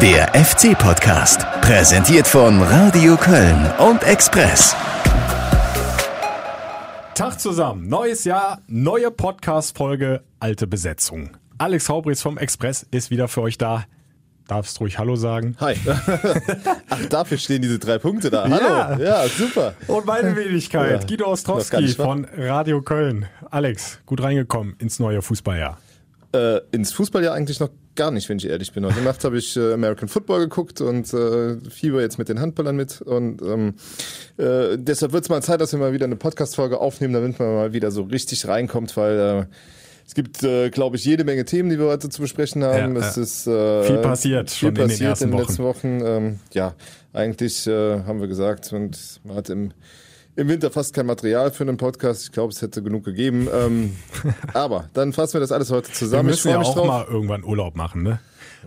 Der FC-Podcast, präsentiert von Radio Köln und Express. Tag zusammen, neues Jahr, neue Podcast-Folge, alte Besetzung. Alex Haubritz vom Express ist wieder für euch da. Darfst ruhig Hallo sagen. Hi. Ach, dafür stehen diese drei Punkte da. Hallo. Ja. Ja, super. Und meine Wenigkeit, Ja. Guido Ostrowski von Radio Köln. Alex, gut reingekommen ins neue Fußballjahr. Äh, ins Fußballjahr eigentlich noch gar nicht, wenn ich ehrlich bin. Heute Nacht habe ich äh, American Football geguckt und äh, Fieber jetzt mit den Handballern mit. Und ähm, äh, deshalb wird es mal Zeit, dass wir mal wieder eine Podcast-Folge aufnehmen, damit man mal wieder so richtig reinkommt, weil äh, es gibt, äh, glaube ich, jede Menge Themen, die wir heute zu besprechen haben. Ja, es ja. ist äh, Viel passiert viel schon in den passiert ersten in den letzten Wochen. Ähm, ja, eigentlich äh, haben wir gesagt und man hat im im Winter fast kein Material für einen Podcast. Ich glaube, es hätte genug gegeben. Ähm, aber dann fassen wir das alles heute Wir zusammen. ich müssen ja auch drauf. mal irgendwann Urlaub machen, ne?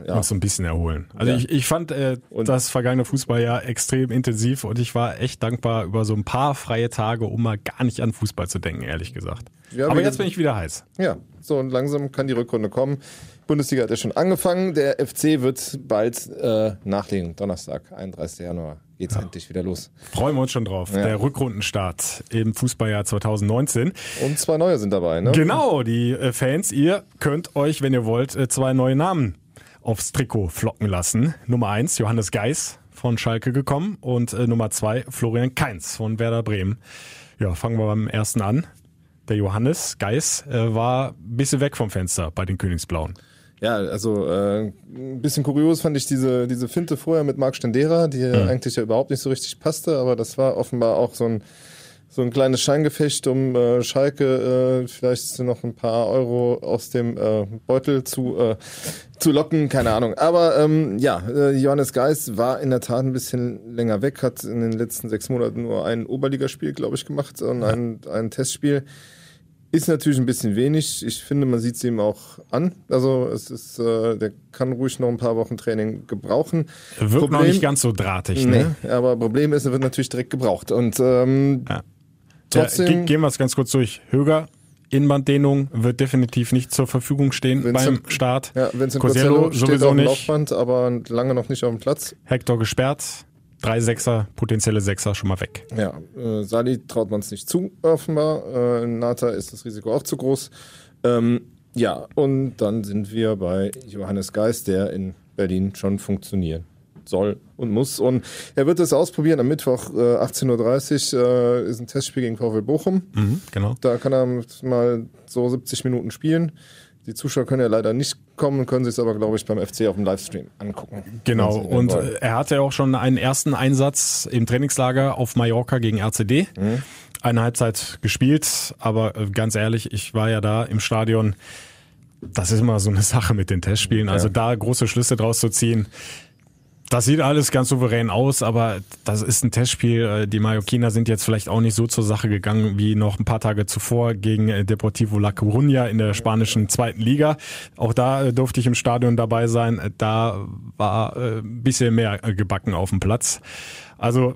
Ja. Uns so ein bisschen erholen. Also Ja. ich, ich fand äh, das vergangene Fußballjahr extrem intensiv und ich war echt dankbar über so ein paar freie Tage, um mal gar nicht an Fußball zu denken, ehrlich gesagt. Ja, Aber jetzt bin ich wieder heiß. Ja, so und langsam kann die Rückrunde kommen. Bundesliga hat ja schon angefangen. Der FC wird bald äh, nachlegen. Donnerstag, 31. Januar, geht's endlich wieder los. Freuen wir uns schon drauf. Ja. Der Rückrundenstart im Fußballjahr 2019. Und zwei neue sind dabei, ne? Genau, die äh, Fans, ihr könnt euch, wenn ihr wollt, äh, zwei neue Namen aufs Trikot flocken lassen. Nummer eins, Johannes Geis von Schalke gekommen und äh, Nummer zwei, Florian Kainz von Werder Bremen. Ja, fangen wir beim ersten an. Der Johannes Geis war ein bisschen weg vom Fenster bei den Königsblauen. Ja, also äh, ein bisschen kurios fand ich diese, diese Finte vorher mit Marc Stendera, die ja eigentlich ja überhaupt nicht so richtig passte, aber das war offenbar auch so ein, so ein kleines Scheingefecht, um äh, Schalke äh, vielleicht noch ein paar Euro aus dem äh, Beutel zu, äh, zu locken, keine Ahnung. Aber ähm, ja, äh, Johannes Geis war in der Tat ein bisschen länger weg, hat in den letzten sechs Monaten nur ein Oberligaspiel, glaube ich, gemacht und ein, ein Testspiel. Ist natürlich ein bisschen wenig. Ich finde, man sieht es ihm auch an. Also es ist, äh, der kann ruhig noch ein paar Wochen Training gebrauchen. Wirkt noch nicht ganz so drahtig, ne? Nee, aber Problem ist, er wird natürlich direkt gebraucht. Und ähm, Ja. trotzdem, ja, ge- gehen wir es ganz kurz durch. Höger, Innenbanddehnung wird definitiv nicht zur Verfügung stehen Vincent- beim Start. ja, Vincent Cosello Cosello steht sowieso auf dem nicht. Laufband, aber lange noch nicht auf dem Platz. Hector gesperrt. Drei Sechser, potenzielle Sechser schon mal weg. Ja, äh, Sali traut man es nicht zu, offenbar. Äh, in Nata ist das Risiko auch zu groß. Ähm, ja, und dann sind wir bei Johannes Geist, der in Berlin schon funktionieren soll und muss. Und er wird es ausprobieren am Mittwoch äh, 18.30 Uhr äh, ist ein Testspiel gegen VfL Bochum. Mhm, genau. Da kann er mal so 70 Minuten spielen. Die Zuschauer können ja leider nicht kommen, können sich es aber, glaube ich, beim FC auf dem Livestream angucken. Genau. Und wollen. äh, er hatte auch schon einen ersten Einsatz im Trainingslager auf Mallorca gegen RCD. Mhm. Eine Halbzeit gespielt, aber äh, ganz ehrlich, ich war ja da im Stadion. Das ist immer so eine Sache mit den Testspielen. Also da große Schlüsse draus zu ziehen. Das sieht alles ganz souverän aus, aber das ist ein Testspiel. Äh, Die Mallorquiner sind jetzt vielleicht auch nicht so zur Sache gegangen wie noch ein paar Tage zuvor gegen äh, Deportivo La Coruña in der spanischen zweiten Liga. Auch da äh, durfte ich im Stadion dabei sein. Da war ein bisschen mehr gebacken auf dem Platz. Also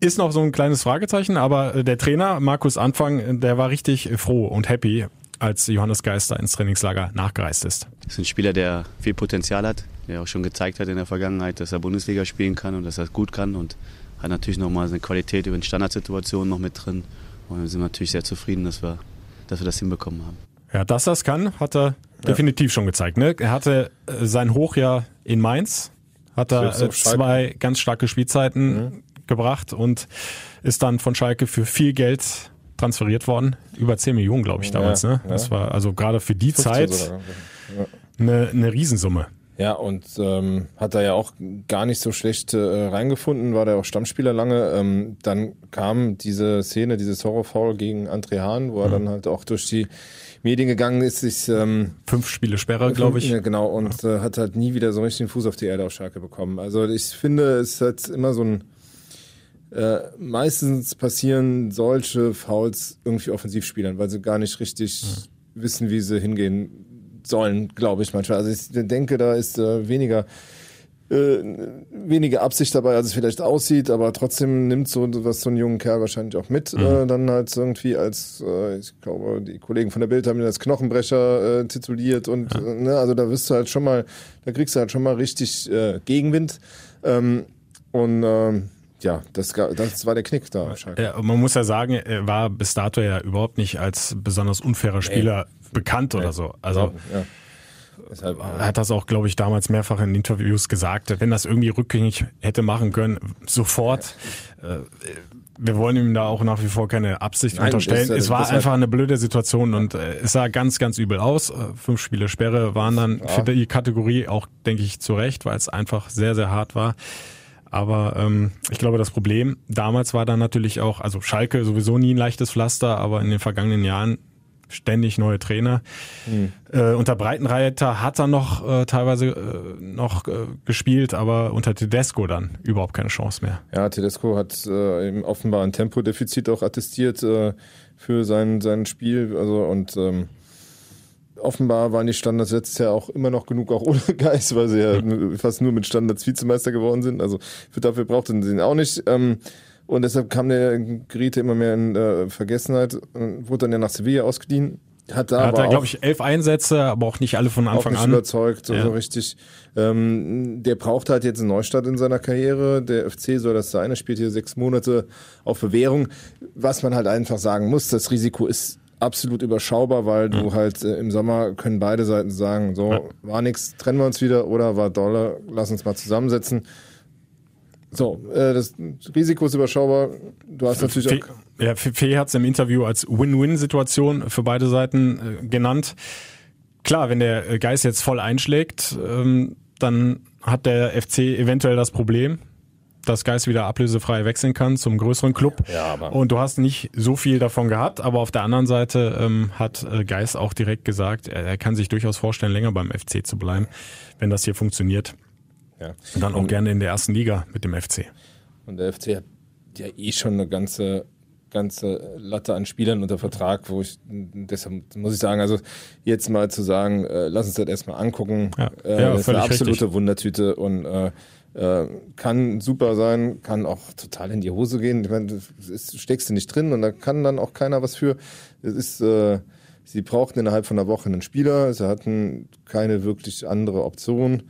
ist noch so ein kleines Fragezeichen, aber der Trainer Markus Anfang, der war richtig froh und happy, als Johannes Geister ins Trainingslager nachgereist ist. Das ist ein Spieler, der viel Potenzial hat, der auch schon gezeigt hat in der Vergangenheit, dass er Bundesliga spielen kann und dass er es gut kann und hat natürlich nochmal eine Qualität über den Standardsituationen noch mit drin. Und wir sind natürlich sehr zufrieden, dass wir, dass wir das hinbekommen haben. Ja, dass das kann, hat er definitiv schon gezeigt. Ne? Er hatte äh, sein Hochjahr in Mainz, hat er äh, zwei ganz starke Spielzeiten gebracht und ist dann von Schalke für viel Geld transferiert worden. Über 10 Millionen, glaube ich, damals. Ja, ne? ja. Das war also gerade für die 15 Zeit sogar. eine, eine Riesensumme. Ja, und ähm, hat er ja auch gar nicht so schlecht äh, reingefunden, war der auch Stammspieler lange. Ähm, dann kam diese Szene, dieses Horrorfoul gegen André Hahn, wo er dann halt auch durch die Medien gegangen ist, sich ähm, Fünf Spiele Sperre, glaube ich. Ja, genau, und äh, hat halt nie wieder so richtig den Fuß auf die Erde auf Schalke bekommen. Also ich finde, es hat immer so ein äh, meistens passieren solche Fouls irgendwie Offensivspielern, weil sie gar nicht richtig wissen, wie sie hingehen sollen, glaube ich manchmal. Also ich denke, da ist äh, weniger äh, weniger Absicht dabei, als es vielleicht aussieht, aber trotzdem nimmt so was so ein junger Kerl wahrscheinlich auch mit. Mhm. Äh, dann halt irgendwie als, äh, ich glaube, die Kollegen von der Bild haben ihn als Knochenbrecher äh, tituliert und ja. äh, ne, also da wirst du halt schon mal, da kriegst du halt schon mal richtig äh, Gegenwind. Ähm, und ähm, ja, das, das war der Knick da. Ja, man muss ja sagen, er war bis dato ja überhaupt nicht als besonders unfairer Spieler nee. bekannt nee. oder so. Also ja. Deshalb, er hat das auch, glaube ich, damals mehrfach in Interviews gesagt. Wenn das irgendwie rückgängig hätte machen können, sofort. Äh, wir wollen ihm da auch nach wie vor keine Absicht Nein, unterstellen. Es war einfach eine blöde Situation und äh, es sah ganz, ganz übel aus. Äh, fünf Spiele Sperre waren dann ja. für die Kategorie auch, denke ich, zu Recht, weil es einfach sehr, sehr hart war. Aber ähm, ich glaube, das Problem damals war dann natürlich auch, also Schalke sowieso nie ein leichtes Pflaster, aber in den vergangenen Jahren ständig neue Trainer. Mhm. Äh, unter Breitenreiter hat er noch äh, teilweise äh, noch äh, gespielt, aber unter Tedesco dann überhaupt keine Chance mehr. Ja, Tedesco hat äh, offenbar ein Tempodefizit auch attestiert äh, für sein, sein Spiel. Also und ähm, offenbar waren die Standards letztes Jahr auch immer noch genug, auch ohne Geist, weil sie ja fast nur mit Standards Vizemeister geworden sind. Also für dafür brauchten sie ihn auch nicht. Ähm, und deshalb kam der Grete immer mehr in äh, Vergessenheit und wurde dann ja nach Sevilla ausgeliehen. Hat da, hat da glaube ich, elf Einsätze, aber auch nicht alle von Anfang auch nicht an. überzeugt, so, ja. so richtig. Ähm, der braucht halt jetzt einen Neustart in seiner Karriere. Der FC soll das sein. Er spielt hier sechs Monate auf Bewährung. Was man halt einfach sagen muss, das Risiko ist absolut überschaubar, weil du halt äh, im Sommer können beide Seiten sagen, so, ja. war nix, trennen wir uns wieder oder war dolle, lass uns mal zusammensetzen. So, äh, das Risiko ist überschaubar. Du hast natürlich Fee, auch. Ja, Fee hat es im Interview als Win-Win-Situation für beide Seiten äh, genannt. Klar, wenn der äh, Geist jetzt voll einschlägt, ähm, dann hat der FC eventuell das Problem, dass Geist wieder ablösefrei wechseln kann zum größeren Club. Ja, aber und du hast nicht so viel davon gehabt, aber auf der anderen Seite ähm, hat äh, Geist auch direkt gesagt, er, er kann sich durchaus vorstellen, länger beim FC zu bleiben, wenn das hier funktioniert. Ja. Und dann auch und, gerne in der ersten Liga mit dem FC. Und der FC hat ja eh schon eine ganze ganze Latte an Spielern unter Vertrag, wo ich deshalb muss ich sagen, also jetzt mal zu sagen, äh, lass uns das erstmal angucken, ja, äh, ja, das ist eine absolute richtig. Wundertüte und äh, äh, kann super sein, kann auch total in die Hose gehen. Ich meine, das steckst du nicht drin und da kann dann auch keiner was für. Es ist, äh, sie brauchten innerhalb von einer Woche einen Spieler, sie hatten keine wirklich andere Option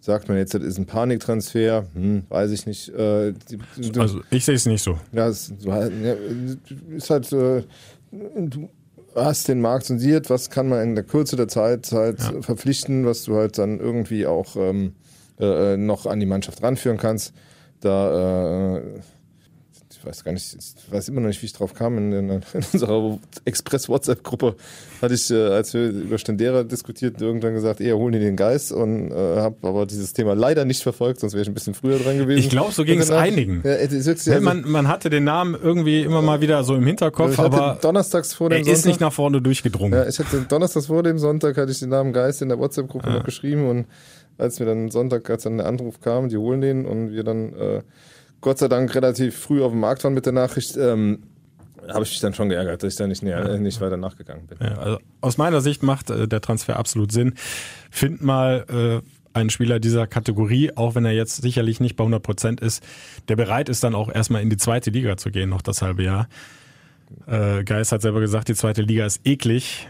sagt man jetzt, das ist ein Paniktransfer, hm, weiß ich nicht. Äh, du, also ich sehe es nicht so. Ja, es ist halt, äh, du hast den Markt sondiert, was kann man in der Kürze der Zeit halt ja. verpflichten, was du halt dann irgendwie auch ähm, äh, noch an die Mannschaft ranführen kannst. Da äh, ich weiß gar nicht, ich weiß immer noch nicht, wie ich drauf kam. In, in, in unserer Express-WhatsApp-Gruppe hatte ich, äh, als wir über Stendera diskutiert, irgendwann gesagt, eher holen die den Geist und äh, habe aber dieses Thema leider nicht verfolgt, sonst wäre ich ein bisschen früher dran gewesen. Ich glaube, so ging es einigen. Ja, also, man, man hatte den Namen irgendwie immer mal wieder so im Hinterkopf, aber donnerstags vor dem er ist nicht nach vorne durchgedrungen. Ja, ich hatte donnerstags vor dem Sonntag hatte ich den Namen Geist in der WhatsApp-Gruppe ah. noch geschrieben und als wir dann Sonntag, als dann der Anruf kam, die holen den und wir dann äh, Gott sei Dank relativ früh auf dem Markt waren mit der Nachricht, ähm, habe ich mich dann schon geärgert, dass ich da nicht, näher, ja. nicht weiter nachgegangen bin. Ja, also aus meiner Sicht macht äh, der Transfer absolut Sinn. Find mal äh, einen Spieler dieser Kategorie, auch wenn er jetzt sicherlich nicht bei 100 Prozent ist, der bereit ist, dann auch erstmal in die zweite Liga zu gehen, noch das halbe Jahr. Äh, Geist hat selber gesagt, die zweite Liga ist eklig.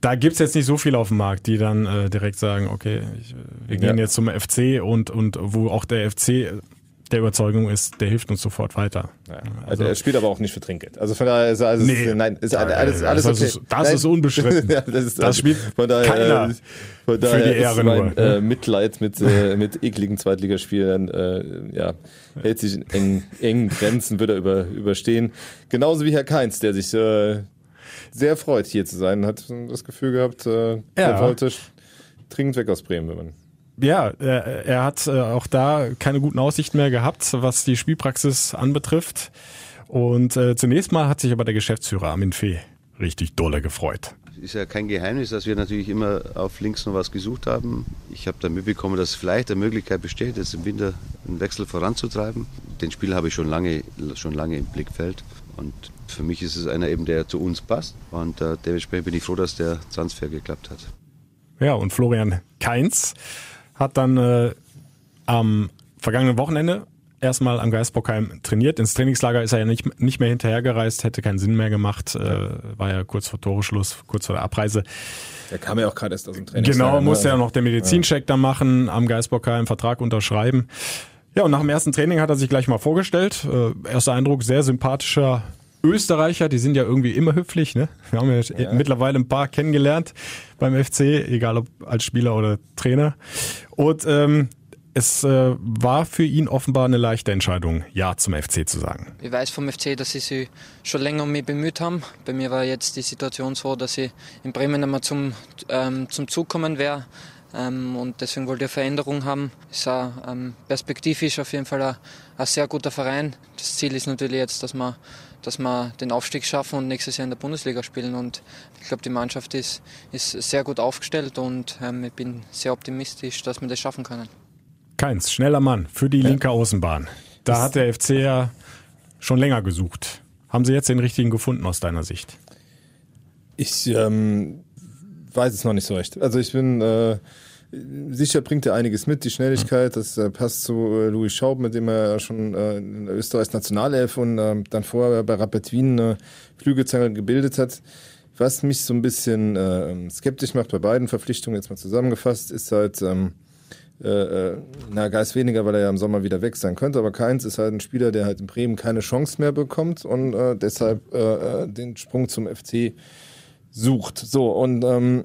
Da gibt's jetzt nicht so viel auf dem Markt, die dann äh, direkt sagen, okay, ich, wir gehen ja. jetzt zum FC und, und wo auch der FC der Überzeugung ist, der hilft uns sofort weiter. Ja. Also, er spielt aber auch nicht für Trinkgeld. Also von daher ist alles, nee. nein, ist ja, alles, alles das okay. Ist, das nein. ist unbestritten. ja, das, ist, das spielt von daher, keiner von daher für die Ehre mein nur. Äh, Mitleid mit, äh, mit ekligen Zweitligaspielern, äh, ja, hält sich in engen, engen Grenzen, wird er über, überstehen. Genauso wie Herr Keins, der sich äh, sehr freut, hier zu sein, hat das Gefühl gehabt, äh, ja. er wollte dringend weg aus Bremen, wenn man ja, er, er hat äh, auch da keine guten Aussichten mehr gehabt, was die Spielpraxis anbetrifft. Und äh, zunächst mal hat sich aber der Geschäftsführer Armin Fee richtig dolle gefreut. Ist ja kein Geheimnis, dass wir natürlich immer auf links noch was gesucht haben. Ich habe dann mitbekommen, dass vielleicht eine Möglichkeit besteht, jetzt im Winter einen Wechsel voranzutreiben. Den Spiel habe ich schon lange, schon lange im Blickfeld. Und für mich ist es einer eben, der zu uns passt. Und äh, dementsprechend bin ich froh, dass der Transfer geklappt hat. Ja, und Florian Keins hat dann äh, am vergangenen Wochenende erstmal am Geistbockheim trainiert. Ins Trainingslager ist er ja nicht, nicht mehr hinterhergereist, hätte keinen Sinn mehr gemacht, äh, war ja kurz vor Toreschluss, kurz vor der Abreise. Der kam ja auch gerade erst aus dem Trainingslager. Genau, musste ne? ja noch den Medizincheck ja. da machen, am Geistbockheim Vertrag unterschreiben. Ja, und nach dem ersten Training hat er sich gleich mal vorgestellt. Äh, erster Eindruck, sehr sympathischer Österreicher, die sind ja irgendwie immer höflich, ne? Wir haben ja, ja, mittlerweile ein paar kennengelernt beim FC, egal ob als Spieler oder Trainer. Und ähm, es äh, war für ihn offenbar eine leichte Entscheidung, Ja zum FC zu sagen. Ich weiß vom FC, dass sie sich schon länger um mich bemüht haben. Bei mir war jetzt die Situation so, dass ich in Bremen einmal zum, ähm, zum Zug kommen wäre. Ähm, und deswegen wollte ich eine Veränderung haben. Ist auch, ähm, perspektivisch auf jeden Fall ein, ein, sehr guter Verein. Das Ziel ist natürlich jetzt, dass wir, dass wir den Aufstieg schaffen und nächstes Jahr in der Bundesliga spielen. Und ich glaube, die Mannschaft ist, ist sehr gut aufgestellt und ähm, ich bin sehr optimistisch, dass wir das schaffen können. Keins, schneller Mann für die linke Außenbahn. Da hat der FC ja schon länger gesucht. Haben Sie jetzt den richtigen gefunden aus deiner Sicht? Ich ähm, weiß es noch nicht so recht. Also ich bin äh, sicher bringt er einiges mit, die Schnelligkeit, das äh, passt zu äh, Louis Schaub, mit dem er schon äh, in Österreichs Nationalelf und äh, dann vorher bei Rapid Wien äh, Flügelzange gebildet hat. Was mich so ein bisschen äh, skeptisch macht bei beiden Verpflichtungen, jetzt mal zusammengefasst, ist halt ähm, äh, äh, na, Geist weniger, weil er ja im Sommer wieder weg sein könnte, aber Keins ist halt ein Spieler, der halt in Bremen keine Chance mehr bekommt und äh, deshalb äh, äh den Sprung zum FC sucht. So, und ähm,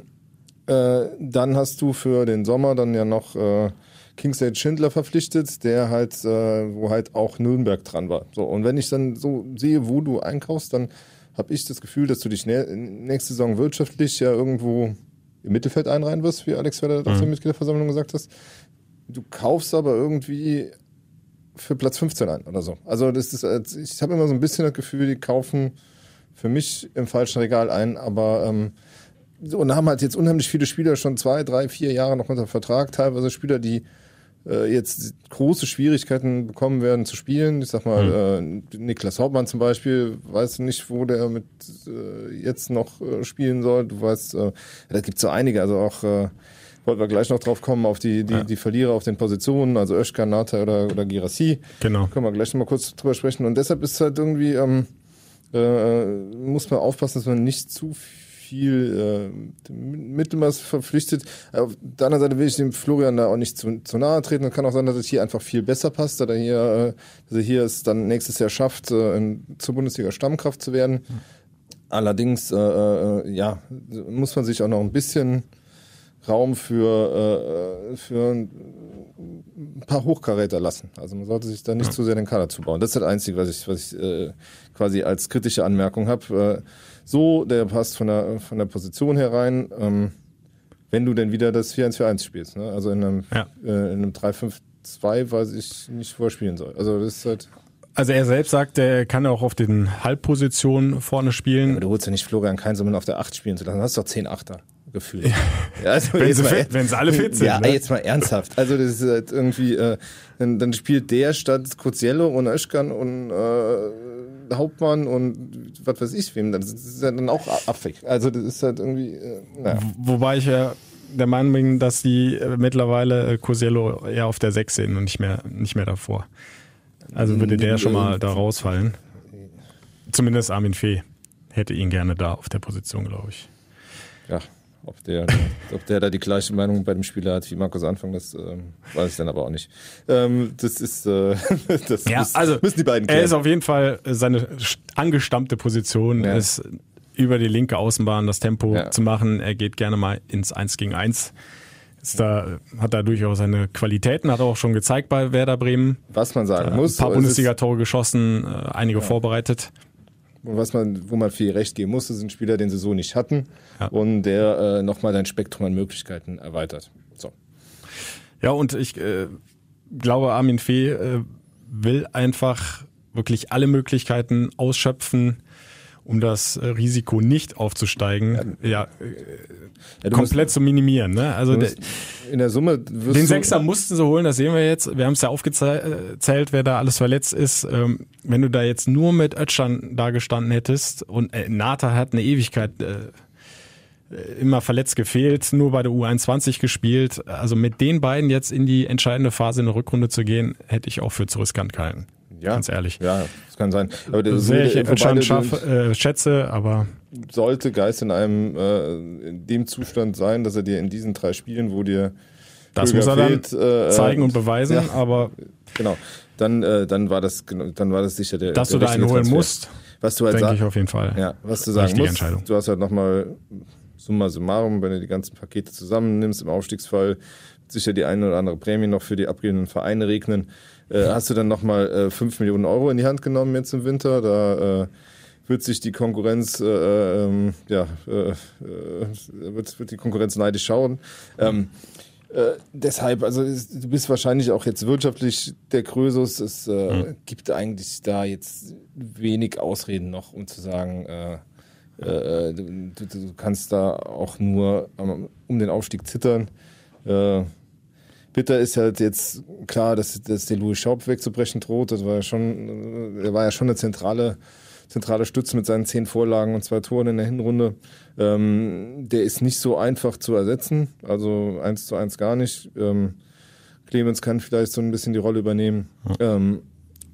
äh, dann hast du für den Sommer dann ja noch äh, Kingsley Schindler verpflichtet, der halt, äh, wo halt auch Nürnberg dran war. So, und wenn ich dann so sehe, wo du einkaufst, dann habe ich das Gefühl, dass du dich nächste Saison wirtschaftlich ja irgendwo im Mittelfeld einreihen wirst, wie Alex Werder mhm. auf der Mitgliederversammlung gesagt hast du kaufst aber irgendwie für Platz 15 ein oder so. Also das ist, ich habe immer so ein bisschen das Gefühl, die kaufen für mich im falschen Regal ein, aber ähm, und haben halt jetzt unheimlich viele Spieler schon zwei, drei, vier Jahre noch unter Vertrag, teilweise Spieler, die äh, jetzt große Schwierigkeiten bekommen werden zu spielen. Ich sag mal, mhm. äh, Niklas Hauptmann zum Beispiel, weißt du nicht, wo der mit äh, jetzt noch äh, spielen soll. Du weißt, äh, da gibt so einige, also auch äh, wollten wir gleich noch drauf kommen, auf die, die, ja. die Verlierer auf den Positionen, also Özkan, Nata oder, oder Girassi. Genau. Können wir gleich noch mal kurz drüber sprechen. Und deshalb ist halt irgendwie, ähm, äh, muss man aufpassen, dass man nicht zu viel äh, Mittelmaß verpflichtet. Auf der anderen Seite will ich dem Florian da auch nicht zu, zu nahe treten. Und kann auch sein, dass es hier einfach viel besser passt, dass er hier, äh, dass er hier es dann nächstes Jahr schafft, äh, zur Bundesliga Stammkraft zu werden. Mhm. Allerdings, äh, äh, ja, muss man sich auch noch ein bisschen Raum für, äh, für ein paar Hochkaräter lassen. Also man sollte sich da nicht ja. zu sehr den Kader zubauen. Das ist das Einzige, was ich, was ich äh, quasi als kritische Anmerkung habe. Äh, so, der passt von der, von der Position herein, ähm, wenn du denn wieder das 4-1-4-1 spielst. Ne? Also in einem, ja. äh, in einem 3-5-2 weiß ich nicht, wo er spielen soll. Also das ist halt... Also er selbst sagt, er kann auch auf den Halbpositionen vorne spielen. Ja, aber du holst ja nicht Florian ihn auf der 8 spielen zu lassen. Du hast doch 10 Achter gefühlt. Ja, also wenn, sie fit, wenn sie alle fit sind. Ja, ne? jetzt mal ernsthaft. Also das ist halt irgendwie, äh, dann, dann spielt der statt Kuziello und Öschkan und äh, Hauptmann und was weiß ich wem. Das ist ja dann auch affig. Also das ist halt irgendwie, äh, naja. Wobei ich ja der Meinung bin, dass die äh, mittlerweile Cosello eher auf der 6 sehen und nicht mehr, nicht mehr davor. Also würde der schon mal da rausfallen. Zumindest Armin Fee hätte ihn gerne da auf der Position, glaube ich. Ja, ob der, ob der da die gleiche Meinung bei dem Spieler hat wie Markus Anfang, das ähm, weiß ich dann aber auch nicht. Ähm, das ist, äh, das ja, muss, also, müssen die beiden klären. Er ist auf jeden Fall seine angestammte Position, ja. ist über die linke Außenbahn das Tempo ja. zu machen. Er geht gerne mal ins 1 gegen 1. Ist da, hat da durchaus seine Qualitäten, hat er auch schon gezeigt bei Werder Bremen. Was man sagen muss. Ein paar Bundesliga-Tore geschossen, äh, einige vorbereitet was man, wo man viel recht geben musste, sind Spieler, den sie so nicht hatten ja. und der äh, nochmal dein Spektrum an Möglichkeiten erweitert. So. Ja, und ich äh, glaube, Armin Fee äh, will einfach wirklich alle Möglichkeiten ausschöpfen, um das äh, Risiko nicht aufzusteigen, ja, ja, ja komplett musst, zu minimieren. Ne? Also in der Summe den Sechser mussten sie holen, das sehen wir jetzt. Wir haben es ja aufgezählt, wer da alles verletzt ist. Ähm, wenn du da jetzt nur mit Ötschan da gestanden hättest und äh, Nata hat eine Ewigkeit äh, äh, immer verletzt gefehlt, nur bei der U21 gespielt. Also mit den beiden jetzt in die entscheidende Phase in der Rückrunde zu gehen, hätte ich auch für zu riskant gehalten. Ja, Ganz ehrlich. Ja, das kann sein. Aber der Sehr ich anscheinend äh, schätze, aber sollte Geist in einem äh, in dem Zustand sein, dass er dir in diesen drei Spielen, wo dir das Krüger muss er dann fehlt, äh, zeigen und beweisen. ja. Aber genau, dann äh, dann war das dann war das sicher der dass der du da einen holen Transfer. musst, Was du halt denke ich auf jeden Fall. ja, was du sagen musst, Entscheidung. du hast halt nochmal summa summarum, wenn du die ganzen Pakete zusammennimmst im Aufstiegsfall, sicher die eine oder andere Prämie noch für die abgebenden Vereine regnen, äh, hast du dann nochmal äh, 5 Millionen Euro in die Hand genommen jetzt im Winter, da äh, wird sich die Konkurrenz, äh, ähm, ja, äh, äh, wird, wird die Konkurrenz neidisch schauen. Ähm, äh, deshalb, also du bist wahrscheinlich auch jetzt wirtschaftlich der Krösus. Es äh, gibt eigentlich da jetzt wenig Ausreden noch, um zu sagen, du, du, kannst da auch nur um den Aufstieg zittern. Bitter ist halt jetzt klar, dass, dass der Louis Schaub wegzubrechen droht. Das war ja schon, äh, er war ja schon eine zentrale, zentrale Stütze mit seinen zehn Vorlagen und zwei Toren in der Hinrunde. Ähm, der ist nicht so einfach zu ersetzen, also eins zu eins gar nicht. Ähm, Clemens kann vielleicht so ein bisschen die Rolle übernehmen, ähm,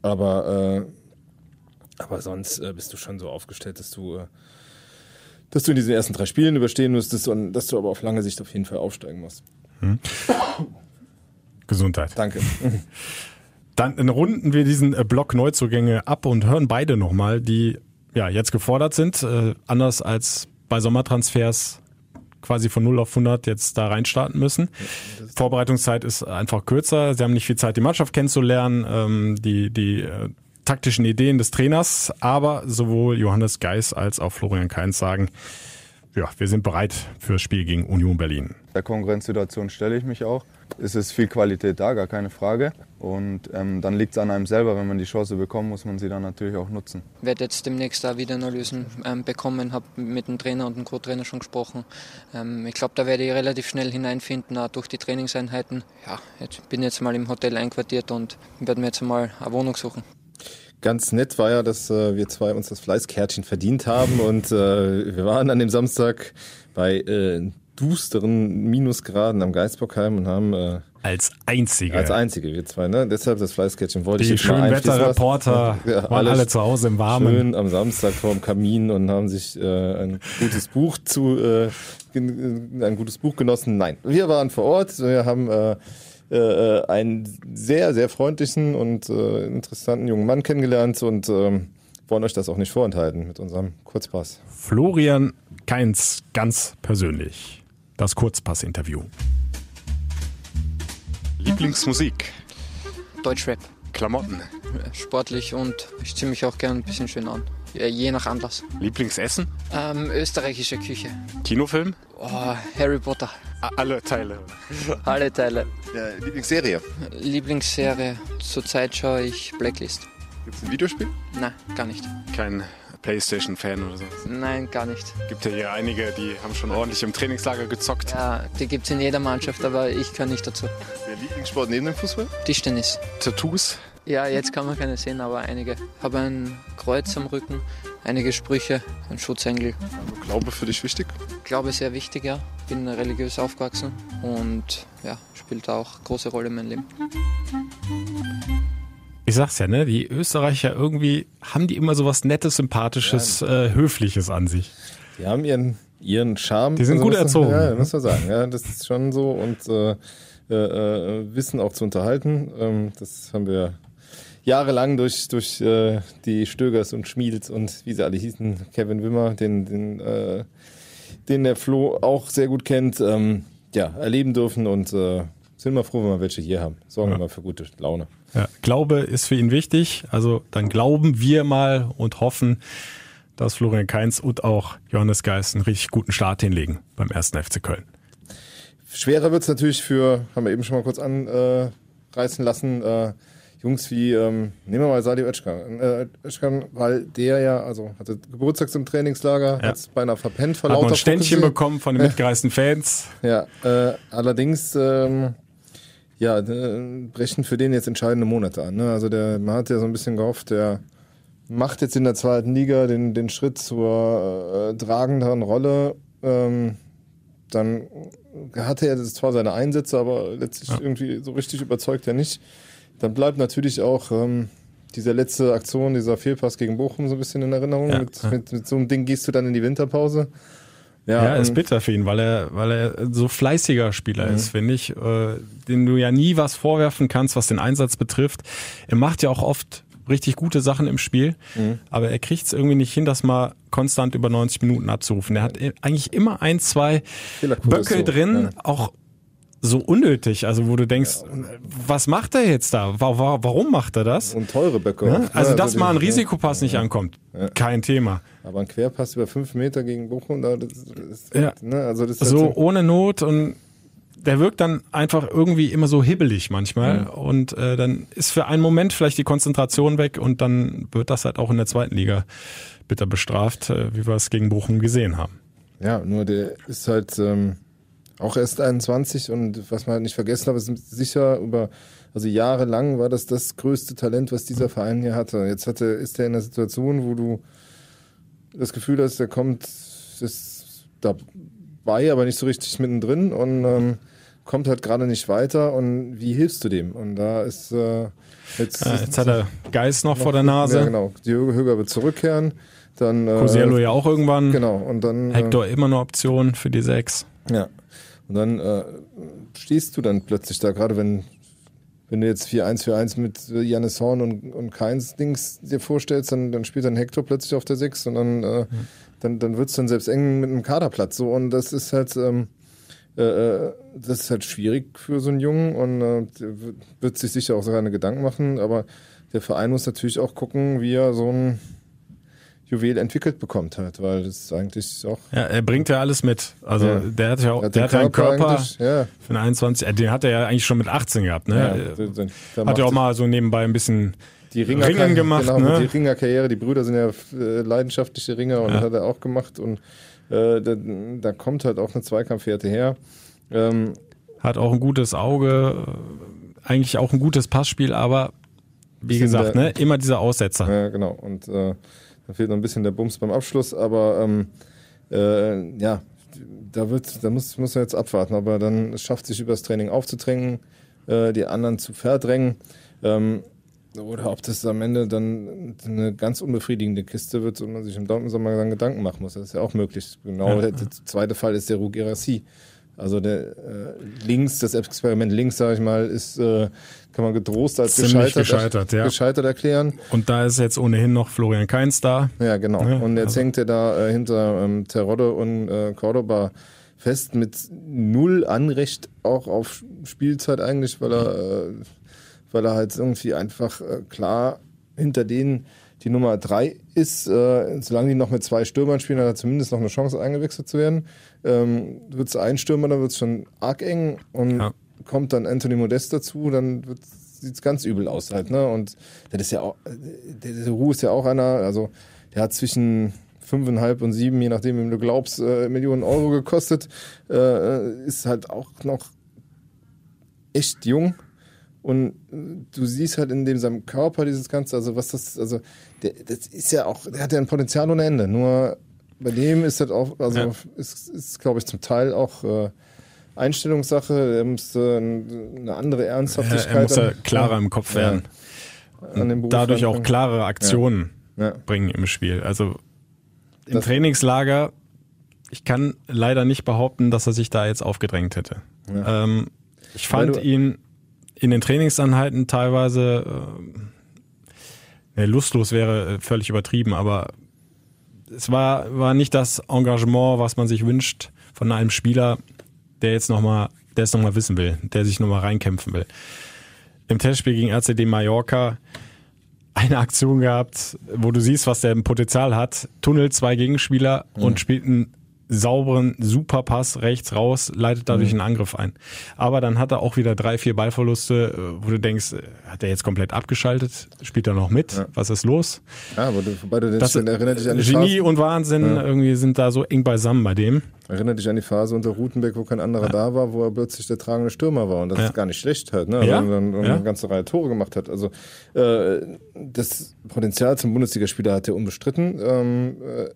aber äh, aber sonst äh, bist du schon so aufgestellt, dass du äh, dass du in diesen ersten drei Spielen überstehen müsstest und dass du aber auf lange Sicht auf jeden Fall aufsteigen musst. Gesundheit. Danke. Dann runden wir diesen äh, Block Neuzugänge ab und hören beide nochmal, die ja jetzt gefordert sind, äh, anders als bei Sommertransfers quasi von 0 auf 100 jetzt da reinstarten müssen. Vorbereitungszeit ist einfach kürzer. Sie haben nicht viel Zeit, die Mannschaft kennenzulernen, ähm, die, die äh, taktischen Ideen des Trainers, aber sowohl Johannes Geis als auch Florian Kainz sagen, ja, wir sind bereit fürs Spiel gegen Union Berlin. Der Konkurrenzsituation stelle ich mich auch. Es ist viel Qualität da, gar keine Frage. Und ähm, dann liegt es an einem selber, wenn man die Chance bekommt, muss man sie dann natürlich auch nutzen. werde jetzt demnächst da wieder Analysen ähm, bekommen, habe mit dem Trainer und dem Co-Trainer schon gesprochen. Ähm, ich glaube, da werde ich relativ schnell hineinfinden, auch durch die Trainingseinheiten. Ja, jetzt bin jetzt mal im Hotel einquartiert und werde mir jetzt mal eine Wohnung suchen. Ganz nett war ja, dass äh, wir zwei uns das Fleißkärtchen verdient haben und äh, wir waren an dem Samstag bei äh, dusteren Minusgraden am Geisbockheim und haben äh, Als einzige. als einzige wir zwei, ne? Deshalb das Fleißkärtchen wollte ich die jetzt mal. Schönwetterreporter Ja, waren alle zu Hause im Warmen. Schön am Samstag vorm Kamin und haben sich äh, ein gutes Buch zu äh, ein gutes Buch genossen. Nein, wir waren vor Ort. Wir haben äh, äh, einen sehr sehr freundlichen und äh, interessanten jungen Mann kennengelernt und ähm, wollen euch das auch nicht vorenthalten mit unserem Kurzpass. Florian Kainz ganz persönlich. Das Kurzpass-Interview. Lieblingsmusik, Deutschrap, Klamotten, sportlich und ich ziehe mich auch gern ein bisschen schön an. Je nach Anlass. Lieblingsessen, Ähm, österreichische Küche. Kinofilm, Oh, Harry Potter. Alle Teile. Alle Teile. Ja, Lieblingsserie? Lieblingsserie. Zurzeit schaue ich Blacklist. Gibt es ein Videospiel? Nein, gar nicht. Kein Playstation-Fan oder so. Nein, gar nicht. Gibt ja hier einige, die haben schon ordentlich im Trainingslager gezockt. Ja, die gibt es in jeder Mannschaft, aber ich kann nicht dazu. Der Lieblingssport neben dem Fußball? Tischtennis. Tattoos, Ja, jetzt kann man keine sehen, aber einige. Habe ein Kreuz am Rücken, einige Sprüche, ein Schutzengel. Also Glaube für dich wichtig? Glaube sehr wichtig, ja. Bin religiös aufgewachsen und ja, spielt auch große Rolle in meinem Leben. Ich sag's ja, ne? Die Österreicher irgendwie haben die immer so was Nettes, Sympathisches, äh, Höfliches an sich. Die haben ihren ihren Charme. Die sind gut muss man- erzogen. Ja, muss man sagen. Ja, das ist schon so und äh, äh, äh, wissen auch zu unterhalten. Ähm, das haben wir jahrelang durch durch äh, die Stögers und Schmiedels und wie sie alle hießen, Kevin Wimmer, den den äh, den der Flo auch sehr gut kennt, ähm, ja erleben dürfen und äh, sind mal froh, wenn wir welche hier haben. Sorgen wir mal für gute Laune. Ja, Glaube ist für ihn wichtig. Also dann glauben wir mal und hoffen, dass Florian Kainz und auch Johannes Geist einen richtig guten Start hinlegen beim ersten FC Köln. Schwerer wird's natürlich für, haben wir eben schon mal kurz anreißen lassen, äh, Jungs wie, ähm, nehmen wir mal Salih Özcan, äh, Özcan, weil der ja, also hatte Geburtstag im Trainingslager, Ja. hat's beinahe verpennt vor Hat noch ein Ständchen Fokussieren. bekommen von den mitgereisten Fans. Ja, äh, allerdings, ähm, ja, äh, brechen für den jetzt entscheidende Monate an. Ne? Also der, man hat ja so ein bisschen gehofft, der macht jetzt in der zweiten Liga den, den Schritt zur äh, tragenderen Rolle. Ähm, dann hatte er das zwar seine Einsätze, aber letztlich Ja. irgendwie so richtig überzeugt er nicht. Dann bleibt natürlich auch ähm, diese letzte Aktion, dieser Fehlpass gegen Bochum so ein bisschen in Erinnerung. Ja, mit, ja. Mit, mit so einem Ding gehst du dann in die Winterpause. Ja, ist und- bitter für ihn, weil er, weil er so fleißiger Spieler ist, finde ich, äh, den du ja nie was vorwerfen kannst, was den Einsatz betrifft. Er macht ja auch oft richtig gute Sachen im Spiel, aber er kriegt es irgendwie nicht hin, das mal konstant über 90 Minuten abzurufen. Er hat eigentlich immer ein, zwei Böcke so, drin, ja. auch so unnötig, also wo du denkst, was macht er jetzt da? Wa- wa- Warum macht er das? Und teure Böcke. Ja? ne? Also, dass mal ein ja. Risikopass nicht ankommt, kein Thema. Aber ein Querpass über fünf Meter gegen Bochum, da, das, das, Ja. ne? also das ist so halt ohne Not und der wirkt dann einfach irgendwie immer so hibbelig manchmal und äh, dann ist für einen Moment vielleicht die Konzentration weg und dann wird das halt auch in der zweiten Liga bitter bestraft, äh, wie wir es gegen Bochum gesehen haben. Ja, nur der ist halt ähm, auch erst 21 und was man halt nicht vergessen darf, ist sicher über, also jahrelang war das das größte Talent, was dieser Verein hier hatte. Jetzt hatte, ist er in einer Situation, wo du das Gefühl hast, der kommt, ist dabei, aber nicht so richtig mittendrin und ähm, kommt halt gerade nicht weiter und wie hilfst du dem? Und da ist äh, jetzt, Äh, jetzt hat er Geist noch vor der Nase, Ja, genau. Die Höger wird zurückkehren. Dann, äh, ja auch irgendwann, Genau, und dann. äh, Hector immer eine Option für die Sechs. Ja. Und dann äh, stehst du dann plötzlich da, gerade wenn, wenn du jetzt 4-1-4-1 mit äh, Janis Horn und, und Keins Dings dir vorstellst, dann, dann spielt dann Hector plötzlich auf der 6 und dann, äh, dann, dann wird es dann selbst eng mit einem Kaderplatz. So, und das ist halt, ähm, äh, äh, das ist halt schwierig für so einen Jungen und äh, der wird- sich sicher auch seine Gedanken machen, aber der Verein muss natürlich auch gucken, wie er so ein Juwel entwickelt bekommt halt, weil das ist eigentlich auch Ja, er bringt ja alles mit. Also Ja. der hat ja auch, hat der den hat ja einen Körper ja, für einen 21, äh, den hat er ja eigentlich schon mit 18 gehabt, ne? ja, Äh, da- da- da hat ja auch mal so nebenbei ein bisschen die Ringer Ringen gemacht, genau, ne? Die Ringerkarriere, die Brüder sind ja äh, leidenschaftliche Ringer und Ja. das hat er auch gemacht und äh, da, da kommt halt auch eine Zweikampfwerte her. Ähm, hat auch ein gutes Auge, äh, eigentlich auch ein gutes Passspiel, aber wie gesagt, der- ne, immer dieser Aussetzer. ja, genau. Und äh, da fehlt noch ein bisschen der Bums beim Abschluss, aber ähm, äh, ja, da wird, da muss, muss er jetzt abwarten, aber dann es schafft sich übers Training aufzudrängen, äh, die anderen zu verdrängen. Ähm, oder ob das am Ende dann eine ganz unbefriedigende Kiste wird und man sich im Sommer dann Gedanken machen muss. Das ist ja auch möglich. Genau, Ja. der, zweite Fall ist der Rugerassi. Also der äh, links, das Experiment links, sage ich mal, ist, äh, kann man getrost als gescheitert, gescheitert, ja. gescheitert erklären. Und da ist jetzt ohnehin noch Florian Kainz da. Ja, genau. Ja, und jetzt also- hängt er da äh, hinter ähm, Terodde und äh, Cordoba fest mit null Anrecht auch auf Spielzeit eigentlich, weil er, äh, weil er halt irgendwie einfach äh, klar hinter denen die Nummer drei ist. Äh, solange die noch mit zwei Stürmern spielen, hat er zumindest noch eine Chance eingewechselt zu werden. Ähm, wird es ein Stürmer, dann wird es schon arg eng und Ja. kommt dann Anthony Modest dazu, dann sieht es ganz übel aus halt. Ne? Und das ist ja auch, der, der Ruhe ist ja auch einer, also der hat zwischen fünfeinhalb und sieben, je nachdem, wem du glaubst, äh, Millionen Euro gekostet, äh, ist halt auch noch echt jung. Und äh, du siehst halt in dem seinem Körper dieses Ganze, also was das, also der, das ist ja auch, der hat ja ein Potenzial ohne Ende. Nur bei dem ist das auch, also Ja. ist, ist glaube ich, zum Teil auch äh, Einstellungssache. Er muss äh, eine andere Er, Ernsthaftigkeit er muss ja klarer im Kopf Ja. werden. Beruf Dadurch auch ranbringen. klare Aktionen Ja. bringen im Spiel. Also im Das- Trainingslager, ich kann leider nicht behaupten, dass er sich da jetzt aufgedrängt hätte. Ja. Ähm, ich fand ihn in den Trainingsanheiten teilweise äh, ne, lustlos wäre äh, völlig übertrieben, aber es war, war nicht das Engagement, was man sich wünscht von einem Spieler, der jetzt nochmal, der es nochmal wissen will, der sich nochmal reinkämpfen will. Im Testspiel gegen RCD Mallorca eine Aktion gehabt, wo du siehst, was der im Potenzial hat. Tunnel zwei Gegenspieler und spielt einen sauberen Superpass rechts raus, leitet dadurch einen Angriff ein. Aber dann hat er auch wieder drei, vier Ballverluste, äh, wo du denkst, äh, hat er jetzt komplett abgeschaltet? Spielt er noch mit? Was ist los? Ja, aber du, wobei du Das das erinnert dich an die Genie Phase, und Wahnsinn Ja. irgendwie sind da so eng beisammen bei dem. erinnert dich an die Phase unter Rutenbeck, wo kein anderer da war, wo er plötzlich der tragende Stürmer war. Und das Ja. ist gar nicht schlecht halt, ne? Also Ja. und dann und Ja. eine ganze Reihe Tore gemacht hat. Also äh, das Potenzial zum Bundesligaspieler hat er unbestritten. Ähm, äh,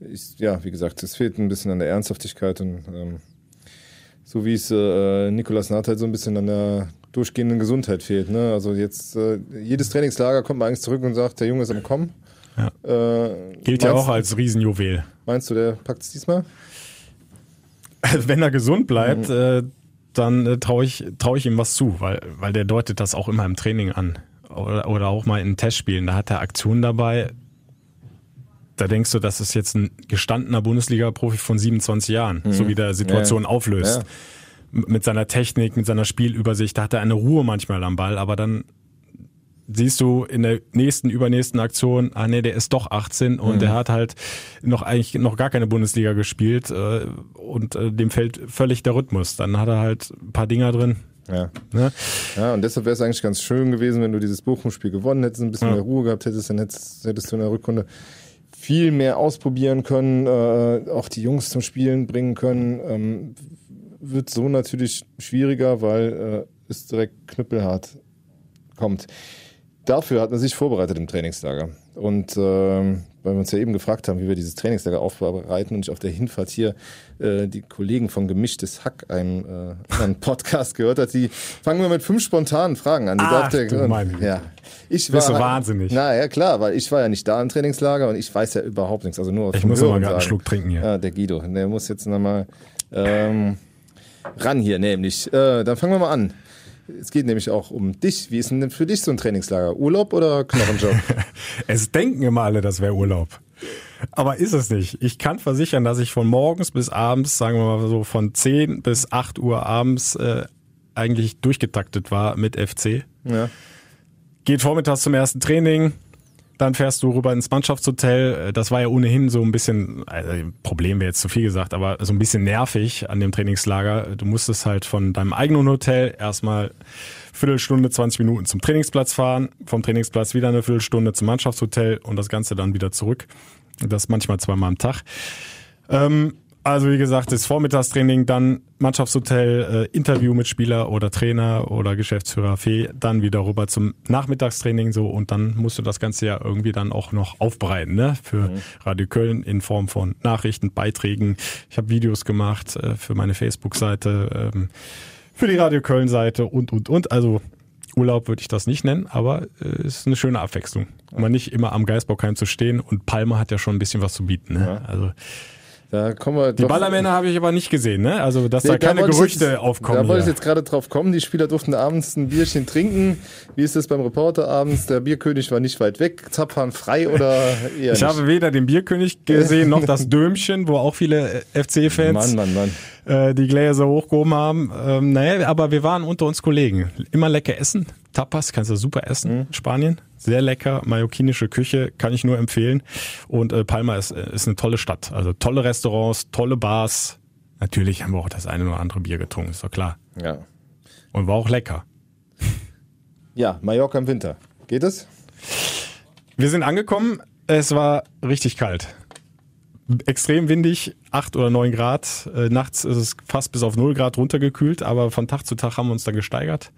ich, ja, wie gesagt, es fehlt ein bisschen an der Ernsthaftigkeit und ähm, so wie es äh, Nikolas Nath halt so ein bisschen an der durchgehenden Gesundheit fehlt. Ne? Also jetzt äh, jedes Trainingslager kommt man eigentlich zurück und sagt, der Junge ist am Kommen. Ja. Äh, Gilt ja meinst- auch als Riesenjuwel. Meinst du, der packt es diesmal? Wenn er gesund bleibt, Mhm. äh, dann äh, traue ich, trau ich ihm was zu, weil, weil der deutet das auch immer im Training an. Oder, oder auch mal in Testspielen. Da hat er Aktionen dabei. Da denkst du, das ist jetzt ein gestandener Bundesliga-Profi von 27 Jahren, so wie der Situation Mhm. Ja. auflöst. Ja. Mit seiner Technik, mit seiner Spielübersicht, da hat er eine Ruhe manchmal am Ball, aber dann siehst du in der nächsten, übernächsten Aktion, ah nee, der ist doch 18 und der hat halt noch eigentlich noch gar keine Bundesliga gespielt äh, und äh, dem fällt völlig der Rhythmus. Dann hat er halt ein paar Dinger drin. Ja. Ne? Ja, und deshalb wäre es eigentlich ganz schön gewesen, wenn du dieses Bochum-Spiel gewonnen hättest, ein bisschen Ja. mehr Ruhe gehabt hättest, dann hättest, hättest du in der Rückrunde viel mehr ausprobieren können, äh, auch die Jungs zum Spielen bringen können. Ähm, wird so natürlich schwieriger, weil äh, es direkt knüppelhart kommt. Dafür hat man sich vorbereitet im Trainingslager. Und ähm, weil wir uns ja eben gefragt haben, wie wir dieses Trainingslager aufbereiten und ich auf der Hinfahrt hier äh, die Kollegen von Gemischtes Hack einen, äh, einen Podcast gehört hat, die fangen wir mit fünf spontanen Fragen an. Die Ach, der, du meine Güte. ja. Ich Bist war, du wahnsinnig. Na ja, klar, weil ich war ja nicht da im Trainingslager und ich weiß ja überhaupt nichts. Also nur Ich muss noch mal Hören gerade einen. Schluck trinken hier. Ja, der Guido, der muss jetzt nochmal ähm, ran hier nämlich. Äh, dann fangen wir mal an. Es geht nämlich auch um dich. Wie ist denn für dich so ein Trainingslager? Urlaub oder Knochenjob? Es denken immer alle, das wäre Urlaub. Aber ist es nicht. Ich kann versichern, dass ich von morgens bis abends, sagen wir mal so von 10 bis 8 Uhr abends äh, eigentlich durchgetaktet war mit FC. ja. Geht vormittags zum ersten Training, dann fährst du rüber ins Mannschaftshotel. Äh, Das war ja ohnehin so ein bisschen, also Problem wäre jetzt zu viel gesagt, aber so ein bisschen nervig an dem Trainingslager. Du musstest halt von deinem eigenen Hotel erstmal Viertelstunde, 20 Minuten zum Trainingsplatz fahren, vom Trainingsplatz wieder eine Viertelstunde zum Mannschaftshotel und das Ganze dann wieder zurück. Das manchmal zweimal am Tag. Ähm, also wie gesagt, das Vormittagstraining, dann Mannschaftshotel, äh, Interview mit Spieler oder Trainer oder Geschäftsführer Fee, dann wieder rüber zum Nachmittagstraining so und dann musst du das Ganze ja irgendwie dann auch noch aufbereiten, ne? Für Radio Köln in Form von Nachrichten, Beiträgen. Ich habe Videos gemacht äh, für meine Facebook-Seite, ähm, für die Radio Köln-Seite und und und. Also Urlaub würde ich das nicht nennen, aber äh, ist eine schöne Abwechslung. Mal nicht immer am Geisbockheim zu stehen und Palma hat ja schon ein bisschen was zu bieten. Ne? Also Da kommen wir die Ballermänner habe ich aber nicht gesehen, ne? Also dass Nee, da keine ich Gerüchte jetzt, aufkommen. Da wollte ich jetzt gerade drauf kommen. Die Spieler durften abends ein Bierchen trinken. Wie ist das beim Reporter abends? Der Bierkönig war nicht weit weg. Zapfhahn frei oder eher Ich nicht? habe weder den Bierkönig gesehen noch das Dömchen, wo auch viele äh, FC-Fans äh, die Gläser hochgehoben haben. Ähm, naja, aber wir waren unter uns Kollegen. Immer lecker essen. Tapas kannst du super essen Mhm. in Spanien. Sehr lecker. Mallorquinische Küche kann ich nur empfehlen. Und äh, Palma ist, äh, ist eine tolle Stadt. Also tolle Restaurants, tolle Bars. Natürlich haben wir auch das eine oder andere Bier getrunken, ist doch klar. Ja. Und war auch lecker. ja, Mallorca im Winter. Geht es? Wir sind angekommen. Es war richtig kalt. Extrem windig, 8 oder 9 Grad. Äh, nachts ist es fast bis auf 0 Grad runtergekühlt, aber von Tag zu Tag haben wir uns da gesteigert.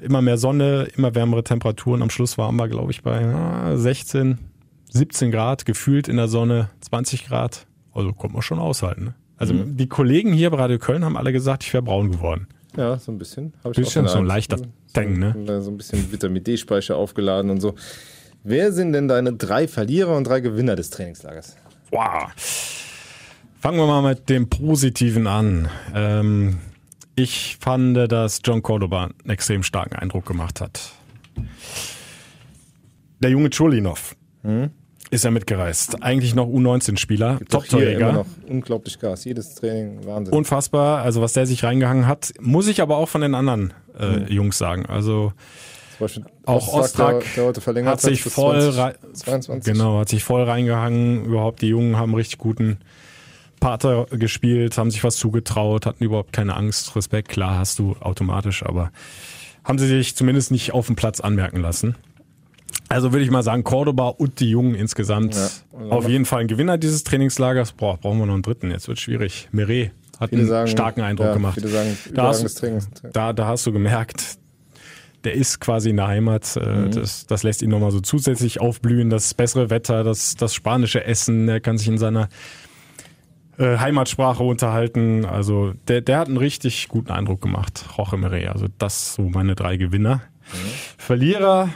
Immer mehr Sonne, immer wärmere Temperaturen. Am Schluss waren wir, glaube ich, bei ah, 16, 17 Grad, gefühlt in der Sonne, 20 Grad. Also kommt man schon aushalten. Ne? Also die Kollegen hier bei Radio Köln haben alle gesagt, ich wäre braun geworden. Ja, so ein bisschen. Hab ich Bisschen, auch so ein leichter. Tang, ne? So, so ein bisschen Vitamin D-Speicher aufgeladen und so. Wer sind denn deine drei Verlierer und drei Gewinner des Trainingslagers? Wow. Fangen wir mal mit dem Positiven an. Ähm, ich fand, dass John Cordoba einen extrem starken Eindruck gemacht hat. Der junge Chulinov ist ja mitgereist. Eigentlich noch U19-Spieler, Doch hier immer Top-Torjäger. noch unglaublich Gas. Jedes Training, Wahnsinn. Unfassbar, also was der sich reingehangen hat. Muss ich aber auch von den anderen äh, Jungs sagen. Also auch Ostrak, hat sich voll 20, rei- 22. Genau, hat sich voll reingehangen. Überhaupt die Jungen haben richtig guten Pater gespielt, haben sich was zugetraut, hatten überhaupt keine Angst, Respekt. Klar hast du automatisch, aber haben sie sich zumindest nicht auf dem Platz anmerken lassen. Also würde ich mal sagen, Cordoba und die Jungen insgesamt Ja. Auf jeden Fall ein Gewinner dieses Trainingslagers. Boah, brauchen wir noch einen dritten. Jetzt wird schwierig. Meret hat Viele einen sagen, starken Eindruck ja, gemacht. Sagen, Da hast, Training. da, da hast du gemerkt, der ist quasi in der Heimat. Äh, Mhm. Das, das lässt ihn nochmal so zusätzlich aufblühen. Das bessere Wetter, das, das spanische Essen. Er kann sich in seiner äh, Heimatsprache unterhalten. Also der, der hat einen richtig guten Eindruck gemacht, Roche Meret. Also das so meine drei Gewinner. Mhm. Verlierer,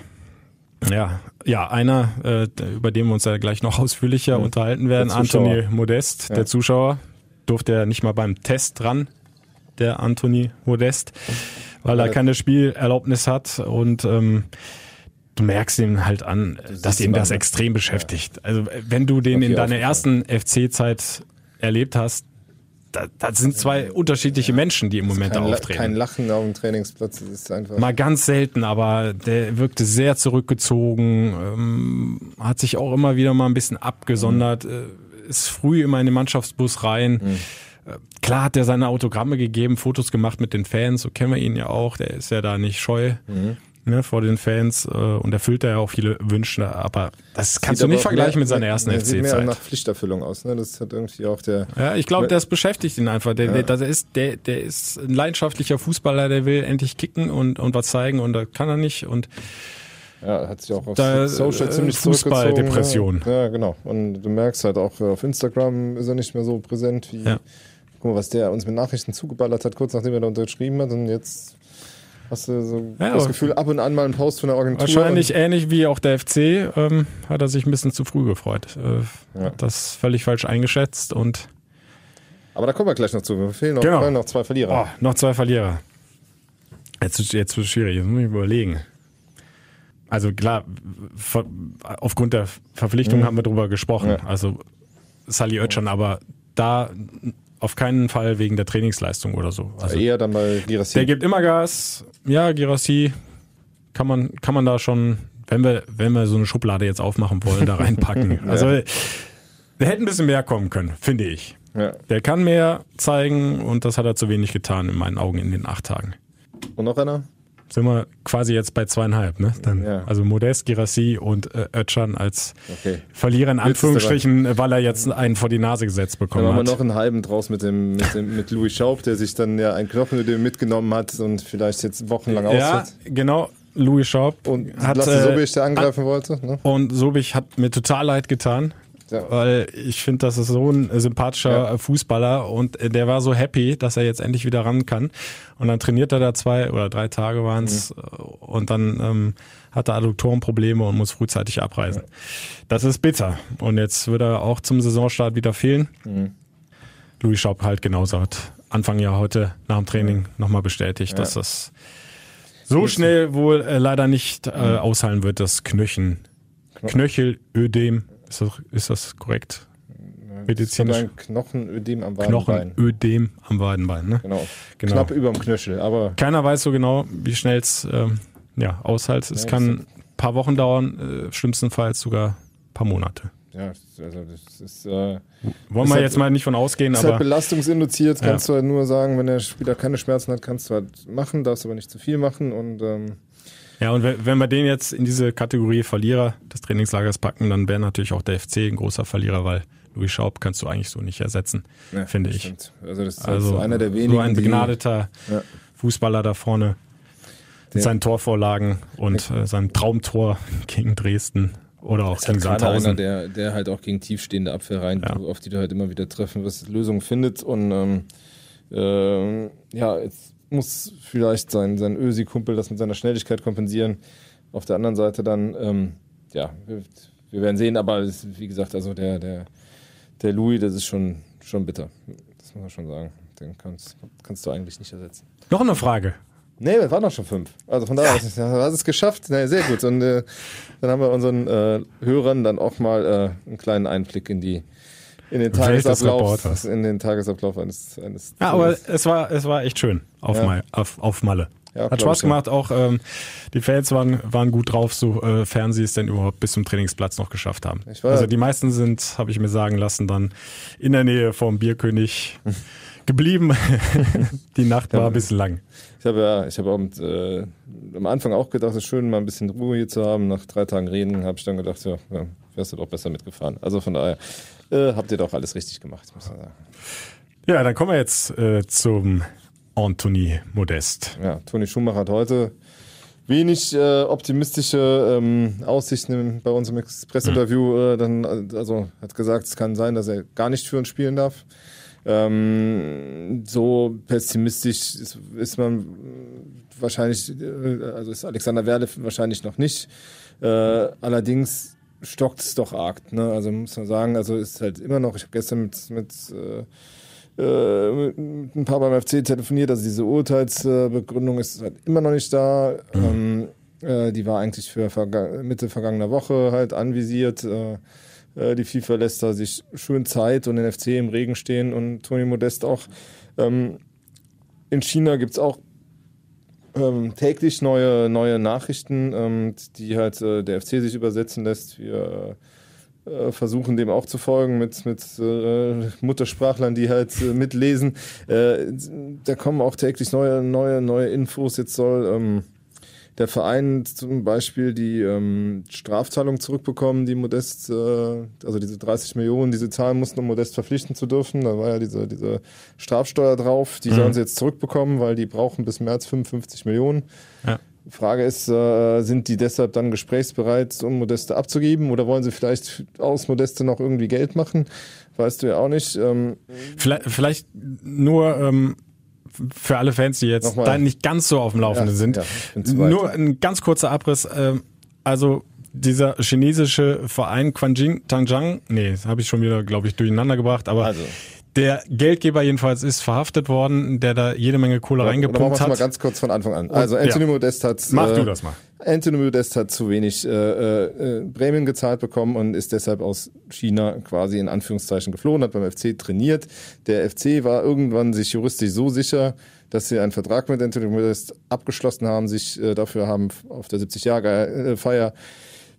ja, ja, einer, äh, über den wir uns ja gleich noch ausführlicher mhm. unterhalten werden, Anthony Modest, ja. der Zuschauer, durfte ja nicht mal beim Test ran, der Anthony Modest, weil er keine Spielerlaubnis hat und ähm, du merkst ihm halt an, das dass ihn das extrem beschäftigt. Ja. Also wenn du den in deiner ersten FC-Zeit erlebt hast, da, das sind zwei unterschiedliche Menschen, die im Moment kein, auftreten. Kein Lachen auf dem Trainingsplatz, das ist einfach. Mal ganz selten, aber der wirkte sehr zurückgezogen, ähm, hat sich auch immer wieder mal ein bisschen abgesondert, mhm. ist früh immer in den Mannschaftsbus rein. Mhm. Äh, klar hat er seine Autogramme gegeben, Fotos gemacht mit den Fans, so kennen wir ihn ja auch, der ist ja da nicht scheu. Mhm ne, vor den Fans äh, und erfüllt er ja auch viele Wünsche, aber das kannst sieht du nicht vergleichen mehr, mit seiner ersten FC-Zeit. Sieht mehr nach Pflichterfüllung aus, ne? Das hat irgendwie auch der. Ja, ich glaube, das beschäftigt ihn einfach. Der, ja. der, der, ist, der, der ist ein leidenschaftlicher Fußballer, der will endlich kicken und, und was zeigen und da kann er nicht und ja, hat sich auch auf da, Social ziemlich Fußballdepression. Ja, genau. Und du merkst halt auch auf Instagram ist er nicht mehr so präsent wie. Ja. Guck mal, was der uns mit Nachrichten zugeballert hat, kurz nachdem er da unterschrieben hat. Und jetzt Hast du so ja, das Gefühl, ab und an mal einen Post von der Agentur? Wahrscheinlich ähnlich wie auch der FC ähm, hat er sich ein bisschen zu früh gefreut. Äh, ja. Hat das völlig falsch eingeschätzt und. Aber da kommen wir gleich noch zu. Wir fehlen noch, genau. noch zwei Verlierer. Oh, noch zwei Verlierer. Jetzt, jetzt wird es schwierig, jetzt muss ich überlegen. Also klar, aufgrund der Verpflichtung mhm. haben wir drüber gesprochen. Ja. Also Sally Oetschan, aber da auf keinen Fall wegen der Trainingsleistung oder so. Also eher dann bei Girassi. Der gibt immer Gas. Ja, Girassi kann man, kann man da schon, wenn wir, wenn wir so eine Schublade jetzt aufmachen wollen, da reinpacken. Also, ja. der hätte ein bisschen mehr kommen können, finde ich. Ja. Der kann mehr zeigen und das hat er zu wenig getan in meinen Augen in den acht Tagen. Und noch einer? Sind wir quasi jetzt bei zweieinhalb, ne? Dann, ja. Also Modest, Girassi und äh, Özcan als okay. Verlierer in Anführungsstrichen, weil er jetzt einen vor die Nase gesetzt bekommen dann hat. Dann haben wir noch einen halben draus mit dem, mit dem mit Louis Schaub, der sich dann ja einen Knochen mitgenommen hat und vielleicht jetzt wochenlang ausfällt. Ja, genau. Louis Schaub und hat Lasse Sobich, der angreifen hat, wollte. Ne? Und Sobich hat mir total leid getan. Ja. Weil ich finde, das ist so ein sympathischer ja. Fußballer und der war so happy, dass er jetzt endlich wieder ran kann. Und dann trainiert er da zwei oder drei Tage waren es mhm. und dann ähm, hat er Adduktorenprobleme und muss frühzeitig abreisen. Ja. Das ist bitter. Und jetzt wird er auch zum Saisonstart wieder fehlen. Mhm. Louis Schaub halt genauso hat Anfang Jahr heute nach dem Training ja. nochmal bestätigt, dass das so schnell wohl äh, leider nicht äh, mhm. aushalten wird, das Knöchen, Knöchelödem ist das, ist das korrekt? Medizinisch? Ein Knochenödem am Wadenbein. Knochenödem am Wadenbein, ne? Genau. genau. Knapp über dem Knöchel, aber. Keiner weiß so genau, wie schnell es ähm, ja, aushält. Es ja, kann ein paar Wochen dauern, äh, schlimmstenfalls sogar ein paar Monate. Ja, also das ist. Äh, Wollen wir halt, jetzt mal nicht von ausgehen, ist aber. Halt belastungsinduziert, kannst ja. du halt nur sagen, wenn der Spieler keine Schmerzen hat, kannst du halt machen, darfst aber nicht zu viel machen und. Ähm, ja, und wenn wir den jetzt in diese Kategorie Verlierer des Trainingslagers packen, dann wäre natürlich auch der FC ein großer Verlierer, weil Louis Schaub kannst du eigentlich so nicht ersetzen, ja, finde ich. Stimmt. Also das ist also einer der wenigen. So ein begnadeter ja. Fußballer da vorne mit der, seinen Torvorlagen und äh, seinem Traumtor gegen Dresden oder auch gegen Sandhausen. Einer, der, der halt auch gegen tiefstehende Abwehrreihen, ja. auf die du halt immer wieder treffen wirst, Lösungen findet und ähm, äh, ja, jetzt muss vielleicht sein, sein Ösi-Kumpel das mit seiner Schnelligkeit kompensieren. Auf der anderen Seite dann, ähm, ja, wir, wir, werden sehen, aber ist, wie gesagt, also der, der, der Louis, das ist schon, schon bitter. Das muss man schon sagen. Den kannst, kannst du eigentlich nicht ersetzen. Noch eine Frage. Nee, das waren noch schon fünf. Also von daher, ja. hast es geschafft. Nee, sehr gut. Und äh, dann haben wir unseren äh, Hörern dann auch mal äh, einen kleinen Einblick in die in den Tagesablauf, in den Tagesablauf eines, eines Ja, aber es war, es war echt schön auf, ja. Mal, auf, auf Malle. Ja, Hat Spaß gemacht, auch ähm, die Fans waren, waren gut drauf, sofern äh, sie es denn überhaupt bis zum Trainingsplatz noch geschafft haben. also die meisten sind, habe ich mir sagen lassen, dann in der Nähe vom Bierkönig geblieben. die Nacht war ein bisschen lang. Ich habe ja, ich habe äh, am Anfang auch gedacht, es ist schön, mal ein bisschen Ruhe hier zu haben. Nach drei Tagen Reden habe ich dann gedacht, ja, ja wärst du doch besser mitgefahren. Also von daher äh, habt ihr doch alles richtig gemacht, muss man sagen. Ja, dann kommen wir jetzt äh, zum Anthony Modest. Ja, Toni Schumacher hat heute wenig äh, optimistische ähm, Aussichten bei unserem Express-Interview. Äh, dann, also hat gesagt, es kann sein, dass er gar nicht für uns spielen darf. Ähm, so pessimistisch ist, ist man wahrscheinlich, äh, also ist Alexander Werle wahrscheinlich noch nicht. Äh, allerdings stockt es doch arg. Ne? Also muss man sagen, also ist halt immer noch, ich habe gestern mit, mit äh, äh, mit ein paar beim FC telefoniert, also diese Urteilsbegründung ist halt immer noch nicht da. Mhm. Ähm, äh, die war eigentlich für Verga Mitte vergangener Woche halt anvisiert. Äh, äh die FIFA lässt da sich schön Zeit und den FC im Regen stehen und Toni Modest auch. Ähm, in China gibt es auch ähm, täglich neue, neue Nachrichten, ähm, die halt äh, der FC sich übersetzen lässt. Wir äh, versuchen dem auch zu folgen mit, mit äh, Muttersprachlern, die halt äh, mitlesen. Äh, da kommen auch täglich neue, neue, neue Infos. Jetzt soll ähm, der Verein zum Beispiel die ähm, Strafzahlung zurückbekommen, die Modest, äh, also diese 30 Millionen, die sie zahlen mussten, um Modest verpflichten zu dürfen. Da war ja diese, diese Strafsteuer drauf. Die mhm. sollen sie jetzt zurückbekommen, weil die brauchen bis März 55 Millionen. Ja. Frage ist, äh, sind die deshalb dann gesprächsbereit, um Modeste abzugeben oder wollen sie vielleicht aus Modeste noch irgendwie Geld machen? Weißt du ja auch nicht. Ähm, vielleicht, vielleicht nur ähm, für alle Fans, die jetzt da nicht ganz so auf dem Laufenden ja, sind. Ja, nur ein ganz kurzer Abriss. Äh, also dieser chinesische Verein Quanjing Tangjang, nee, habe ich schon wieder, glaube ich, durcheinander gebracht, aber also. Der Geldgeber jedenfalls ist verhaftet worden, der da jede Menge Kohle ja, reingepumpt hat. mal ganz kurz von Anfang an. Also Anthony ja. Modest hat Mach äh, du das mal. Anthony Modest hat zu wenig äh, äh, Prämien gezahlt bekommen und ist deshalb aus China quasi in Anführungszeichen geflohen, hat beim FC trainiert. Der FC war irgendwann sich juristisch so sicher, dass sie einen Vertrag mit Anthony Modest abgeschlossen haben, sich äh, dafür haben auf der 70 Jahre Feier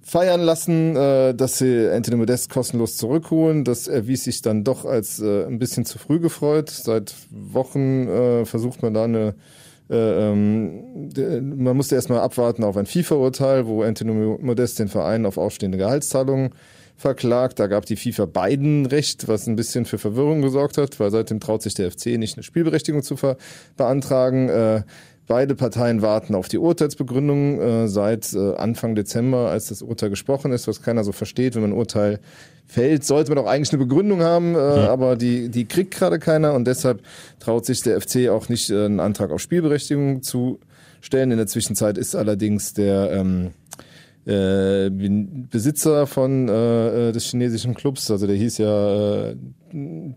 feiern lassen, äh, dass sie Anthony Modest kostenlos zurückholen. Das erwies sich dann doch als äh, ein bisschen zu früh gefreut. Seit Wochen äh, versucht man da eine äh, man musste erstmal abwarten auf ein FIFA-Urteil, wo Anthony Modest den Verein auf aufstehende Gehaltszahlungen verklagt. Da gab die FIFA beiden Recht, was ein bisschen für Verwirrung gesorgt hat, weil seitdem traut sich der FC nicht eine Spielberechtigung zu beantragen. Beide Parteien warten auf die Urteilsbegründung äh, seit äh, Anfang Dezember, als das Urteil gesprochen ist, was keiner so versteht. Wenn man ein Urteil fällt, sollte man auch eigentlich eine Begründung haben, äh, ja. aber die, die kriegt gerade keiner und deshalb traut sich der FC auch nicht, äh, einen Antrag auf Spielberechtigung zu stellen. In der Zwischenzeit ist allerdings der ähm, äh, Besitzer von äh, äh, des chinesischen Clubs, also der hieß ja äh,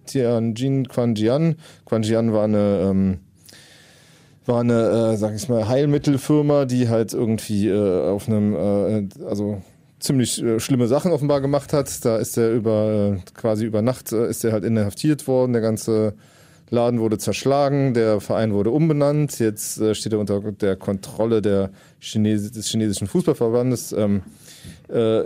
Tianjin Quanjian. Quanjian war eine ähm, war eine, äh, sag ich mal, Heilmittelfirma, die halt irgendwie äh, auf einem, äh, also ziemlich äh, schlimme Sachen offenbar gemacht hat. Da ist er über äh, quasi über Nacht äh, ist er halt inhaftiert worden. Der ganze Laden wurde zerschlagen, der Verein wurde umbenannt. Jetzt äh, steht er unter der Kontrolle der Chines des chinesischen Fußballverbandes. Ähm, äh,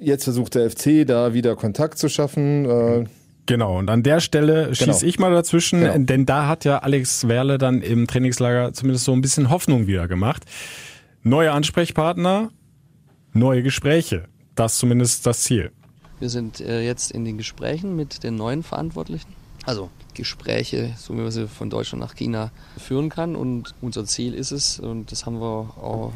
jetzt versucht der FC da wieder Kontakt zu schaffen. Genau, und an der Stelle schieße genau. ich mal dazwischen, genau. denn da hat ja Alex Werle dann im Trainingslager zumindest so ein bisschen Hoffnung wieder gemacht. Neue Ansprechpartner, neue Gespräche. Das ist zumindest das Ziel. Wir sind äh, jetzt in den Gesprächen mit den neuen Verantwortlichen. Also Gespräche, so wie man sie von Deutschland nach China führen kann. Und unser Ziel ist es, und das haben wir auch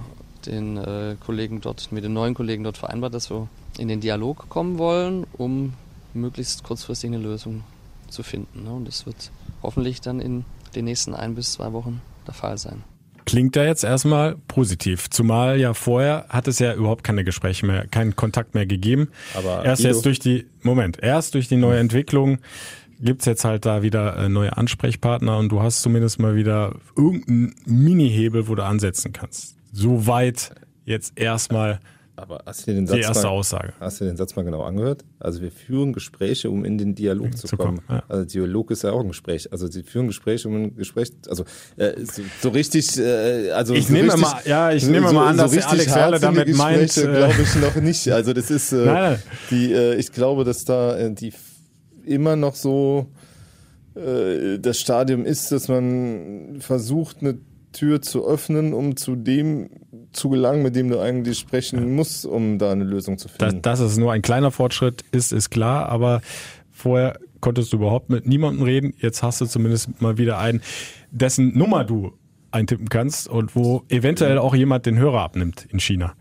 den äh, Kollegen dort, mit den neuen Kollegen dort vereinbart, dass wir in den Dialog kommen wollen, um möglichst kurzfristig eine Lösung zu finden. Ne? Und das wird hoffentlich dann in den nächsten ein bis zwei Wochen der Fall sein. Klingt da jetzt erstmal positiv, zumal ja vorher hat es ja überhaupt keine Gespräche mehr, keinen Kontakt mehr gegeben. Aber erst jetzt durch die, Moment, erst durch die neue Entwicklung gibt's jetzt halt da wieder äh, neue Ansprechpartner und du hast zumindest mal wieder irgendeinen Mini-Hebel, wo du ansetzen kannst. Soweit jetzt erstmal aber hast du den Satz die erste mal, Aussage. Hast du den Satz mal genau angehört? Also wir führen Gespräche, um in den Dialog zu, zu kommen. kommen ja. Also Dialog ist ja auch ein Gespräch. Also sie führen Gespräche, um ein Gespräch, also äh, so, so, richtig, äh, also ich so nehme richtig, mal, ja, ich nehme so, mal an, dass so Alex Werle damit meint, äh, glaube ich noch nicht. Also das ist äh, die, äh, ich glaube, dass da äh, die immer noch so äh, das Stadium ist, dass man versucht, eine Tür zu öffnen, um zu dem zu gelangen, mit dem du eigentlich sprechen musst, um da eine Lösung zu finden. Dass, dass es nur ein kleiner Fortschritt ist, ist klar, aber vorher konntest du überhaupt mit niemandem reden. Jetzt hast du zumindest mal wieder einen, dessen Nummer du eintippen kannst und wo eventuell auch jemand den Hörer abnimmt in China.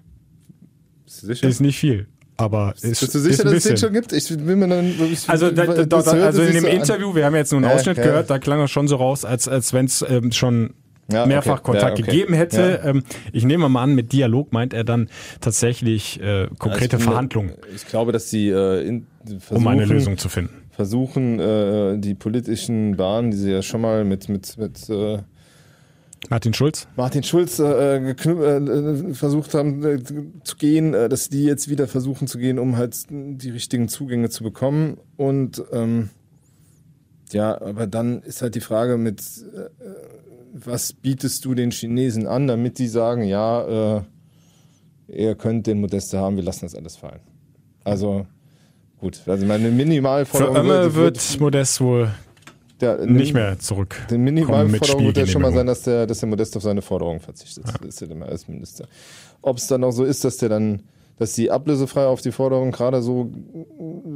Sicher? Ist nicht viel. Aber ist, Bist du sicher, dass es den schon gibt? Ich will mir dann, ich, Also, da, da, da, also in dem. Interview, wir haben jetzt nur einen Ausschnitt ja. gehört, da klang es schon so raus, als, als wenn es ähm, schon Ja, mehrfach okay. Kontakt Ja, okay. gegeben hätte. Ja. Ähm, ich nehme mal an, mit Dialog meint er dann tatsächlich äh, konkrete Also Verhandlungen, Ich glaube, dass sie äh, in, versuchen, um eine Lösung zu finden. versuchen, äh, die politischen Bahnen, die sie ja schon mal mit, mit, mit äh, Martin Schulz? Martin Schulz äh, äh, versucht haben äh, zu gehen, äh, dass die jetzt wieder versuchen zu gehen, um halt die richtigen Zugänge zu bekommen. Und ähm, ja, aber dann ist halt die Frage mit, äh, was bietest du den Chinesen an, damit die sagen, ja, äh, ihr könnt den Modeste haben, wir lassen das alles fallen. Also gut, also meine Für Minimalforderung Ömme wird Modest wohl der, nicht mehr zurück. die Minimalforderung wird ja schon mal sein, dass der, dass der Modest auf seine Forderungen verzichtet. Das ist ja immer als Minister. Ob es dann auch so ist, dass der dann, dass sie ablösefrei auf die Forderung, gerade so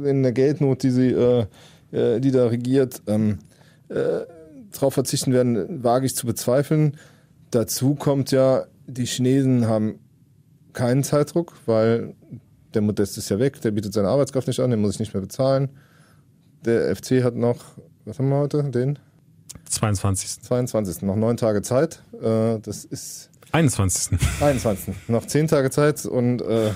in der Geldnot, die sie, äh, äh, die da regiert, ähm, äh, drauf verzichten werden, wage ich zu bezweifeln. Dazu kommt ja, die Chinesen haben keinen Zeitdruck, weil der Modest ist ja weg, der bietet seine Arbeitskraft nicht an, den muss ich nicht mehr bezahlen. Der FC hat noch, was haben wir heute? Den? 22. 22. Noch neun Tage Zeit. Äh, das ist 21. 21. Noch zehn Tage Zeit und äh,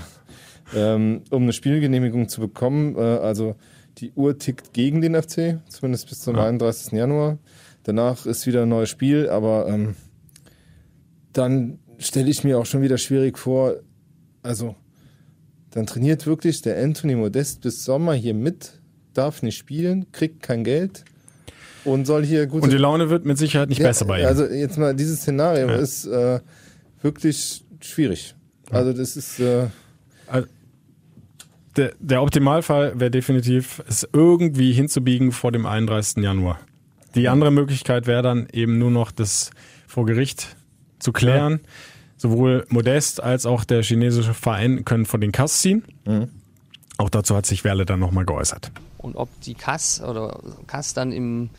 ähm, um eine Spielgenehmigung zu bekommen, äh, also die Uhr tickt gegen den FC, zumindest bis zum Ja. 31. Januar. Danach ist wieder ein neues Spiel, aber ähm, dann stelle ich mir auch schon wieder schwierig vor, also dann trainiert wirklich der Anthony Modest bis Sommer hier mit, darf nicht spielen, kriegt kein Geld und soll hier gut Und die Laune wird mit Sicherheit nicht besser bei ihm. also jetzt mal, dieses Szenario Ja. ist äh, wirklich schwierig. Also das ist äh, der, der Optimalfall wäre definitiv, es irgendwie hinzubiegen vor dem 31. Januar. Die andere Möglichkeit wäre dann eben nur noch, das vor Gericht zu klären. Sowohl Modest als auch der chinesische Verein können von den Kass ziehen. Auch dazu hat sich Werle dann nochmal geäußert. Und ob die Kass oder Kass dann im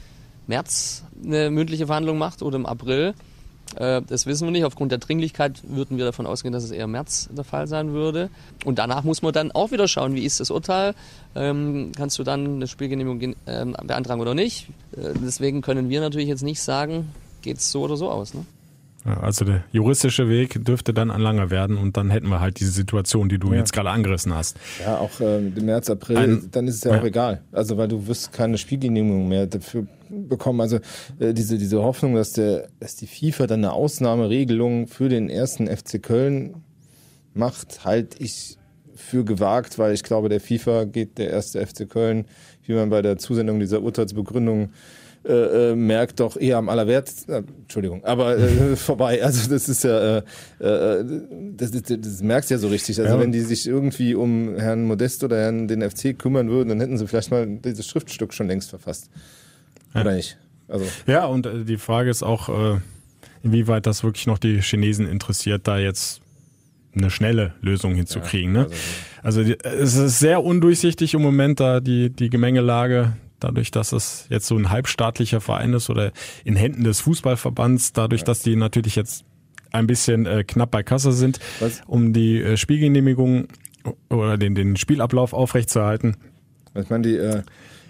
März eine mündliche Verhandlung macht oder im April, das wissen wir nicht. Aufgrund der Dringlichkeit würden wir davon ausgehen, dass es eher März der Fall sein würde. Und danach muss man dann auch wieder schauen, wie ist das Urteil. Ähm, kannst du dann eine Spielgenehmigung gen- ähm, beantragen oder nicht? Äh, deswegen können wir natürlich jetzt nicht sagen, geht es so oder so aus. Ne? Also der juristische Weg dürfte dann ein langer werden und dann hätten wir halt diese Situation, die du Ja. jetzt gerade angerissen hast. ja auch äh, im März, April, Ein- dann ist es ja, ja. auch egal. Also weil du wirst keine Spielgenehmigung mehr dafür bekommen. Also äh, diese, diese Hoffnung, dass der, dass die FIFA dann eine Ausnahmeregelung für den ersten FC Köln macht, halte ich für gewagt, weil ich glaube, der FIFA geht der erste FC Köln, wie man bei der Zusendung dieser Urteilsbegründung äh, äh, merkt doch eher am allerwert, äh, Entschuldigung, aber äh, vorbei. Also das ist ja, äh, äh, das, das, das merkst du ja so richtig. Also Ja. wenn die sich irgendwie um Herrn Modest oder Herrn den FC kümmern würden, dann hätten sie vielleicht mal dieses Schriftstück schon längst verfasst. Oder nicht? Also Ja, und die Frage ist auch, inwieweit das wirklich noch die Chinesen interessiert, da jetzt eine schnelle Lösung hinzukriegen. ne? Also die, es ist sehr undurchsichtig im Moment da die, die Gemengelage, dadurch, dass es jetzt so ein halbstaatlicher Verein ist oder in Händen des Fußballverbands, dadurch, dass die natürlich jetzt ein bisschen äh, knapp bei Kasse sind, Was? um die äh, Spielgenehmigung oder den, den Spielablauf aufrechtzuerhalten. ich meine, die, äh,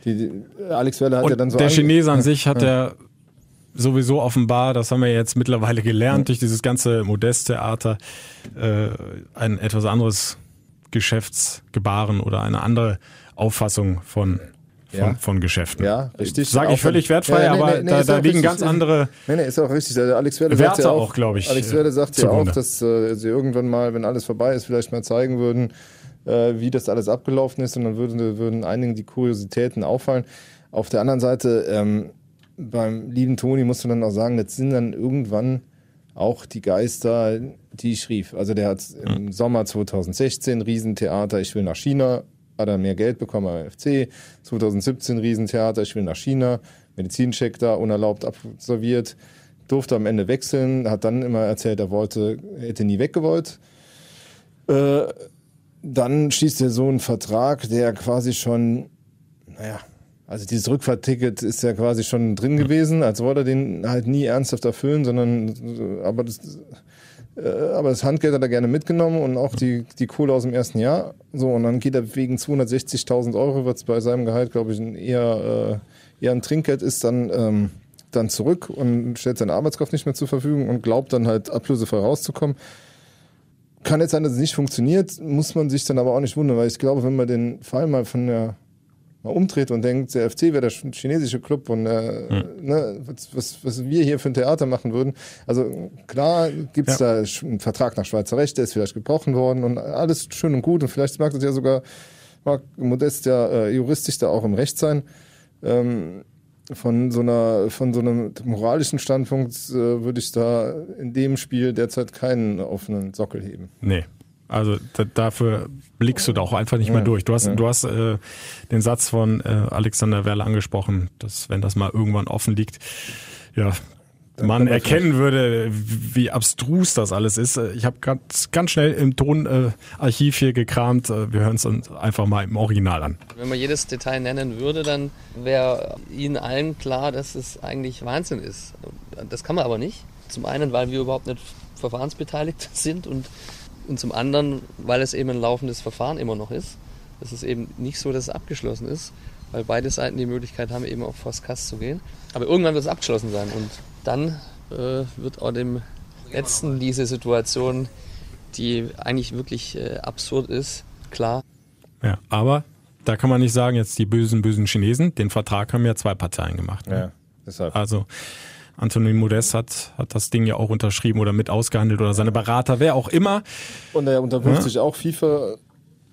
die, die Alex Weller hat Und ja dann so der Chinese an sich hat Ja. ja sowieso offenbar, das haben wir jetzt mittlerweile gelernt, durch dieses ganze Modesttheater, äh, ein etwas anderes Geschäftsgebaren oder eine andere Auffassung von, von, Ja. von Geschäften. Ja, richtig. Sage ich völlig wertfrei, Ja, nee, aber nee, nee, da, da liegen richtig. ganz andere Nee, nee, ist auch richtig. Also Alex Werde Werte sagt ja auch, glaub ich, Alex Werde sagt ja auch, dass äh, sie irgendwann mal, wenn alles vorbei ist, vielleicht mal zeigen würden, äh, wie das alles abgelaufen ist und dann würden, würden einigen die Kuriositäten auffallen. Auf der anderen Seite, ähm, beim lieben Toni musst du dann auch sagen, das sind dann irgendwann auch die Geister, die ich rief. Also der hat im Sommer 2016 Riesentheater, ich will nach China, hat er mehr Geld bekommen am FC. 2017 Riesentheater, ich will nach China, Medizincheck da unerlaubt absolviert, durfte am Ende wechseln, hat dann immer erzählt, er wollte, hätte nie weggewollt. Äh, dann schließt er so einen Vertrag, der quasi schon, naja, also dieses Rückfahrtticket ist ja quasi schon drin gewesen, als wollte er den halt nie ernsthaft erfüllen, sondern aber das aber das Handgeld hat er gerne mitgenommen und auch die, die Kohle aus dem ersten Jahr. So, und dann geht er wegen 260.000 Euro, was bei seinem Gehalt, glaube ich, eher, äh, eher ein Trinkgeld ist, dann, ähm, dann zurück und stellt seine Arbeitskraft nicht mehr zur Verfügung und glaubt dann halt ablösefrei rauszukommen. Kann jetzt sein, dass es nicht funktioniert, muss man sich dann aber auch nicht wundern, weil ich glaube, wenn man den Fall mal von der mal umdreht und denkt, der FC wäre der chinesische Club und äh, hm. ne, was, was, was wir hier für ein Theater machen würden. Also klar gibt's ja. da einen Vertrag nach Schweizer Recht, der ist vielleicht gebrochen worden und alles schön und gut und vielleicht mag das ja sogar, mag Modest ja äh, juristisch da auch im Recht sein. Ähm, von so einer, von so einem moralischen Standpunkt äh, würde ich da in dem Spiel derzeit keinen offenen Sockel heben. Nee, also da, dafür blickst du da auch einfach nicht mehr durch. Du hast, ja. du hast äh, den Satz von äh, Alexander Werle angesprochen, dass wenn das mal irgendwann offen liegt, ja, Dann man erkennen würde, wie abstrus das alles ist. Ich habe ganz, ganz schnell im Tonarchiv hier gekramt. Wir hören es uns einfach mal im Original an. Wenn man jedes Detail nennen würde, dann wäre Ihnen allen klar, dass es eigentlich Wahnsinn ist. Das kann man aber nicht. Zum einen, weil wir überhaupt nicht verfahrensbeteiligt sind und und zum anderen, weil es eben ein laufendes Verfahren immer noch ist. Es ist eben nicht so, dass es abgeschlossen ist, weil beide Seiten die Möglichkeit haben, eben auch vor das Kass zu gehen. Aber irgendwann wird es abgeschlossen sein und dann äh, wird auch dem Letzten diese Situation, die eigentlich wirklich äh, absurd ist, klar. Ja, aber da kann man nicht sagen, jetzt die bösen, bösen Chinesen, den Vertrag haben ja zwei Parteien gemacht. Ne? Ja, deshalb. Also Anthony Modest hat, hat das Ding ja auch unterschrieben oder mit ausgehandelt oder seine Berater, wer auch immer. Und er unterwirft ja. sich auch FIFA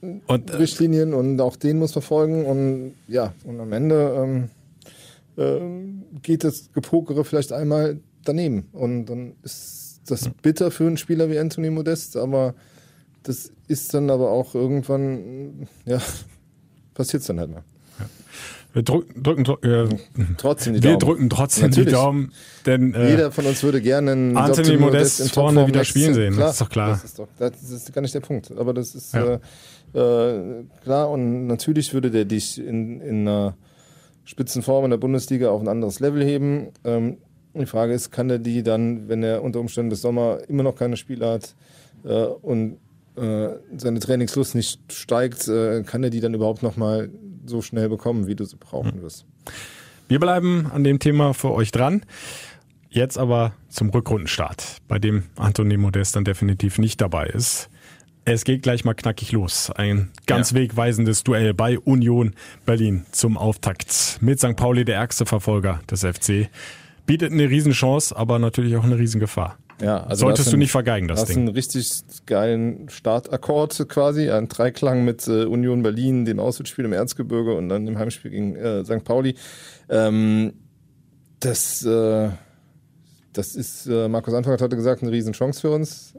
und, äh, Richtlinien und auch den muss verfolgen und ja, und am Ende ähm, äh, geht das Gepokere vielleicht einmal daneben und dann ist das bitter für einen Spieler wie Anthony Modest, aber das ist dann aber auch irgendwann, ja, passiert es dann halt mal. Wir drücken, drücken äh, trotzdem die Daumen. Wir drücken trotzdem Natürlich. die Daumen, denn äh, jeder von uns würde gerne einen Anthony Modest, Modest vorne wieder spielen sehen. Klar, das ist doch klar. Das ist, doch, das ist gar nicht der Punkt. Aber das ist ja. äh, äh, klar und natürlich würde der dich in, in einer Spitzenform in der Bundesliga auf ein anderes Level heben. Ähm, die Frage ist, kann er die dann, wenn er unter Umständen bis Sommer immer noch keine Spiele hat äh, und äh, seine Trainingslust nicht steigt, kann er die dann überhaupt noch mal so schnell bekommen, wie du sie brauchen hm. wirst. Wir bleiben an dem Thema für euch dran. Jetzt aber zum Rückrundenstart, bei dem Anthony Modest dann definitiv nicht dabei ist. Es geht gleich mal knackig los. Ein ganz ja. wegweisendes Duell bei Union Berlin zum Auftakt mit St. Pauli, der ärgste Verfolger des FC. Bietet eine Riesenchance, aber natürlich auch eine Riesengefahr. Ja, also Solltest du nicht vergeigen, das hast Ding. einen richtig geilen Startakkord quasi, ein Dreiklang mit äh, Union Berlin, dem Auswärtsspiel im Erzgebirge und dann dem Heimspiel gegen äh, St. Pauli. Ähm, das, äh, das ist, äh, Markus Anfang hat heute gesagt, eine Riesenchance für uns.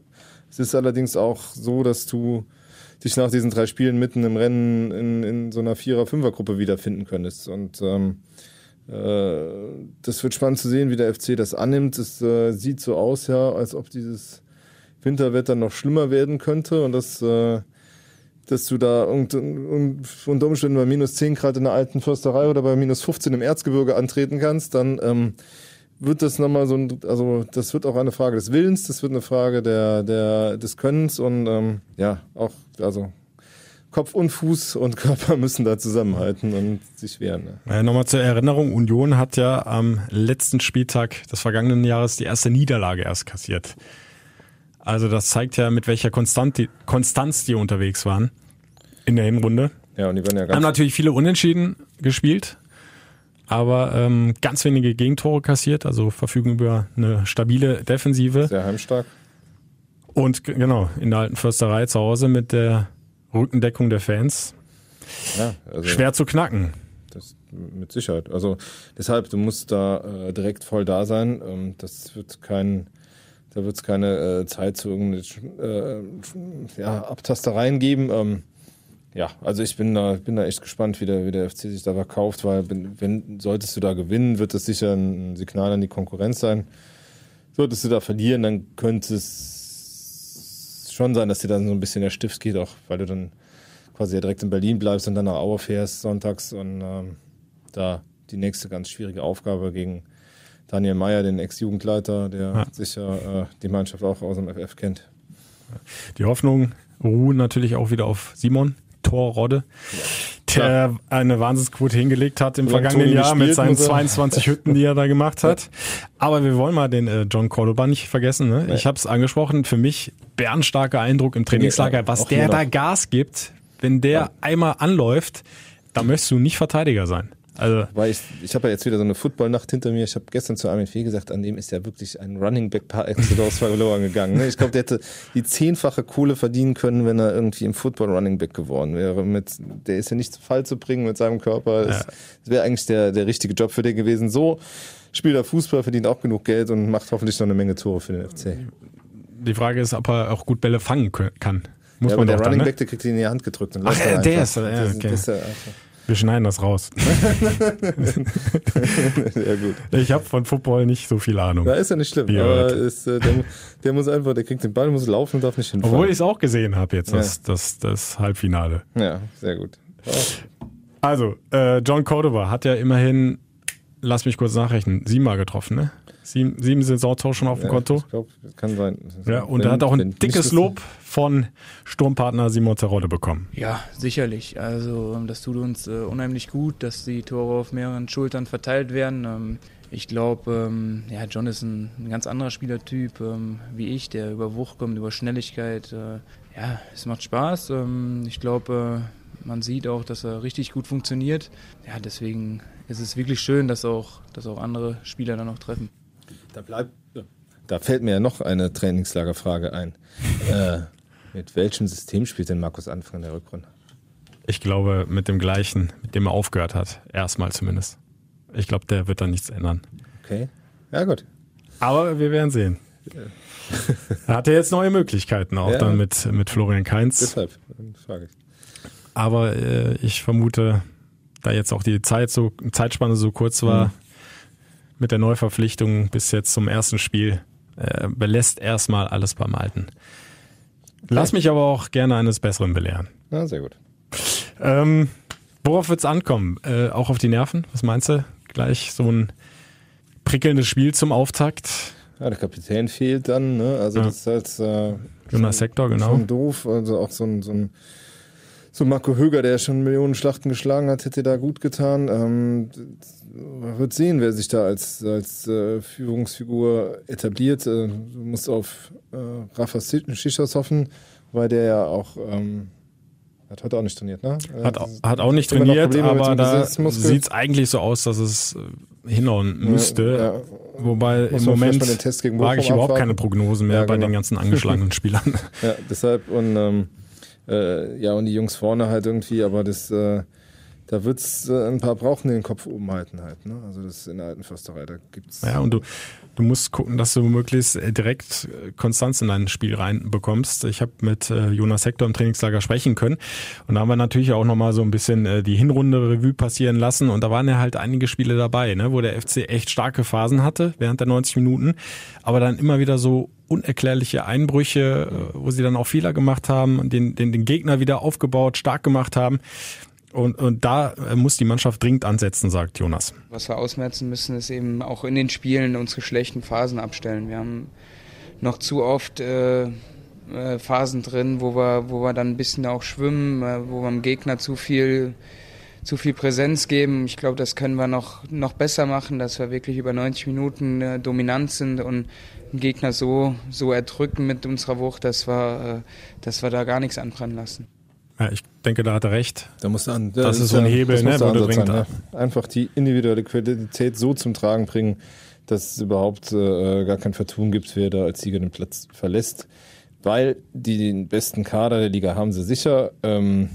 Es ist allerdings auch so, dass du dich nach diesen drei Spielen mitten im Rennen in, in so einer Vierer-Fünfer-Gruppe wiederfinden könntest. Und ähm, äh, das wird spannend zu sehen, wie der FC das annimmt. Es äh, sieht so aus, ja, als ob dieses Winterwetter noch schlimmer werden könnte und dass, äh, dass du da unter Umständen bei minus 10 Grad in der alten Försterei oder bei minus 15 im Erzgebirge antreten kannst, dann ähm, wird das nochmal so ein, also das wird auch eine Frage des Willens, das wird eine Frage der, der, des Könnens und ähm, ja, auch, also Kopf und Fuß und Körper müssen da zusammenhalten und sich wehren. Ne? Ja, Nochmal zur Erinnerung, Union hat ja am letzten Spieltag des vergangenen Jahres die erste Niederlage erst kassiert. Also das zeigt ja, mit welcher Konstant Konstanz die unterwegs waren in der Hinrunde. Ja, und die waren ja ganz Haben natürlich viele Unentschieden gespielt, aber ähm, ganz wenige Gegentore kassiert, also verfügen über eine stabile Defensive. Sehr heimstark. Und genau, in der alten Försterei zu Hause mit der Rückendeckung der Fans. Ja, also Schwer zu knacken. Das mit Sicherheit. Also deshalb, du musst da äh, direkt voll da sein. Ähm, das wird kein, da wird es keine äh, Zeit zu irgendeinen äh, ja, Abtastereien geben. Ähm, ja, also ich bin da, bin da echt gespannt, wie der, wie der FC sich da verkauft, weil wenn, wenn solltest du da gewinnen, wird das sicher ein Signal an die Konkurrenz sein. Solltest du da verlieren, dann könnte es schon sein, dass dir dann so ein bisschen der Stift geht, auch weil du dann quasi ja direkt in Berlin bleibst und dann nach Aue fährst sonntags und ähm, da die nächste ganz schwierige Aufgabe gegen Daniel Meyer, den Ex-Jugendleiter, der ja. sicher äh, die Mannschaft auch aus dem FF kennt. Die Hoffnung ruhen natürlich auch wieder auf Simon Torrodde, der eine Wahnsinnsquote hingelegt hat im vergangenen Jahr mit seinen 22 Hütten, die er da gemacht hat. Aber wir wollen mal den äh, John Cordoba nicht vergessen. Ne? Ich habe es angesprochen, für mich bärenstarker Eindruck im Trainingslager, was der da Gas gibt, wenn der einmal anläuft, da möchtest du nicht Verteidiger sein. Also Weil ich, ich habe ja jetzt wieder so eine Football-Nacht hinter mir. Ich habe gestern zu Armin Fee gesagt, an dem ist ja wirklich ein Running Back par excellence verloren gegangen. Ne? Ich glaube, der hätte die zehnfache Kohle verdienen können, wenn er irgendwie im Football Running Back geworden wäre. Mit, der ist ja nicht zu Fall zu bringen mit seinem Körper. Ja. Das wäre eigentlich der, der richtige Job für den gewesen. So spielt er Fußball, verdient auch genug Geld und macht hoffentlich noch eine Menge Tore für den FC. Die Frage ist, ob er auch gut Bälle fangen kann. Muss ja, man aber der Running ne? Back, der kriegt ihn in die Hand gedrückt. Und Ach, der, der ist, ja, okay. Das ist, wir schneiden das raus. ja, gut. Ich habe von Football nicht so viel Ahnung. Da ist ja nicht schlimm. Aber ist, äh, der, der, muss einfach, der kriegt den Ball, muss laufen und darf nicht hinfallen. Obwohl ich es auch gesehen habe jetzt, das, ja. das, das Halbfinale. Ja, sehr gut. Also, äh, John Cordova hat ja immerhin, lass mich kurz nachrechnen, siebenmal getroffen, ne? Sieben, sieben Saisontore schon auf dem ja, Konto. Ich glaube, kann sein. Ja, und er hat auch ein dickes Lob von Sturmpartner Simon Terodde bekommen. Ja, sicherlich. Also ähm, das tut uns äh, unheimlich gut, dass die Tore auf mehreren Schultern verteilt werden. Ähm, ich glaube, ähm, ja, John ist ein, ein, ganz anderer Spielertyp ähm, wie ich, der über Wucht kommt, über Schnelligkeit. Äh, ja, es macht Spaß. Ähm, ich glaube, äh, man sieht auch, dass er richtig gut funktioniert. Ja, deswegen ist es wirklich schön, dass auch, dass auch andere Spieler dann noch treffen. Da bleibt. Da fällt mir ja noch eine Trainingslagerfrage ein. äh, mit welchem System spielt denn Markus Anfang in der Rückrunde? Ich glaube, mit dem gleichen, mit dem er aufgehört hat. Erstmal zumindest. Ich glaube, der wird da nichts ändern. Okay. Ja, gut. Aber wir werden sehen. er hatte jetzt neue Möglichkeiten auch ja. dann mit, mit Florian Kainz. Deshalb frage ich. Aber äh, ich vermute, da jetzt auch die Zeit so, Zeitspanne so kurz war, mhm mit der Neuverpflichtung bis jetzt zum ersten Spiel äh, belässt erstmal alles beim Alten. Lass mich aber auch gerne eines Besseren belehren. Ja, sehr gut. Ähm, worauf wird's ankommen? Äh, auch auf die Nerven? Was meinst du? Gleich so ein prickelndes Spiel zum Auftakt? Ja, der Kapitän fehlt dann, ne? Also ja. das ist halt äh, Jonas Sektor, genau. Schon doof. Also auch so ein, so ein so Marco Höger, der schon Millionen Schlachten geschlagen hat, hätte da gut getan. Ähm, man wird sehen, wer sich da als, als äh, Führungsfigur etabliert. Äh, du musst auf äh, Rafa Schischers hoffen, weil der ja auch ähm, hat heute auch nicht trainiert, ne? Hat, hat auch nicht trainiert, aber da sieht es eigentlich so aus, dass es äh, hinhauen müsste. Ja, ja. Wobei Muss im Moment wage ich überhaupt keine Prognosen mehr ja, genau. bei den ganzen angeschlagenen Spielern. Ja, deshalb und ähm, äh, ja und die Jungs vorne halt irgendwie, aber das äh, da wird es äh, ein paar brauchen, den Kopf oben halten halt. Ne? Also das ist in der alten Försterei, da gibt's. Ja, und du, du musst gucken, dass du möglichst äh, direkt äh, Konstanz in dein Spiel reinbekommst. Ich habe mit äh, Jonas Hector im Trainingslager sprechen können und da haben wir natürlich auch nochmal so ein bisschen äh, die Hinrunde Revue passieren lassen und da waren ja halt einige Spiele dabei, ne, wo der FC echt starke Phasen hatte während der 90 Minuten, aber dann immer wieder so unerklärliche Einbrüche, wo sie dann auch Fehler gemacht haben, den, den, den Gegner wieder aufgebaut, stark gemacht haben. Und, und da muss die Mannschaft dringend ansetzen, sagt Jonas. Was wir ausmerzen müssen, ist eben auch in den Spielen unsere schlechten Phasen abstellen. Wir haben noch zu oft äh, äh, Phasen drin, wo wir, wo wir dann ein bisschen auch schwimmen, äh, wo wir dem Gegner zu viel, zu viel Präsenz geben. Ich glaube, das können wir noch, noch besser machen, dass wir wirklich über 90 Minuten äh, dominant sind und den Gegner so, so erdrücken mit unserer Wucht, dass wir, äh, dass wir da gar nichts anbrennen lassen. Ja, ich denke, da hat er recht. Da muss an, das, das ist so ein Hebel, ne, wo du sein, ne? Einfach die individuelle Qualität so zum Tragen bringen, dass es überhaupt äh, gar kein Vertun gibt, wer da als Sieger den Platz verlässt. Weil die den besten Kader der Liga haben sie sicher. Ähm,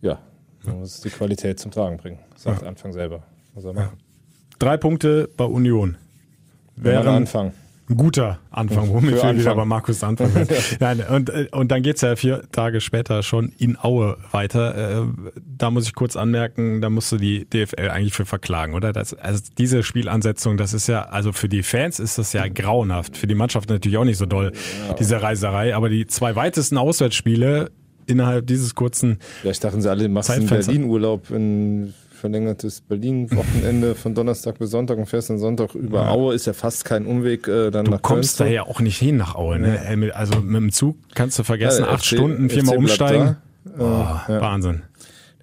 ja, man muss die Qualität zum Tragen bringen, sagt ja. Anfang selber. Ja. Drei Punkte bei Union. Wären, Anfang. Ein guter Anfang, womit wir wieder bei Markus anfangen. Nein, und, und dann geht's ja vier Tage später schon in Aue weiter. Äh, da muss ich kurz anmerken, da musst du die DFL eigentlich für verklagen, oder? Das, also diese Spielansetzung, das ist ja, also für die Fans ist das ja grauenhaft. Für die Mannschaft natürlich auch nicht so doll, diese Reiserei. Aber die zwei weitesten Auswärtsspiele innerhalb dieses kurzen Vielleicht dachten sie alle, machst einen Berlin-Urlaub in verlängertes Berlin-Wochenende von Donnerstag bis Sonntag und fährst dann Sonntag über Ja. Aue. Ist ja fast kein Umweg äh, dann Du nach kommst da ja auch nicht hin nach Aue. Ne? Ey, mit- Also mit dem Zug kannst du vergessen, Ja, acht FC Stunden, viermal umsteigen. da. Boah, Äh, ja. Wahnsinn.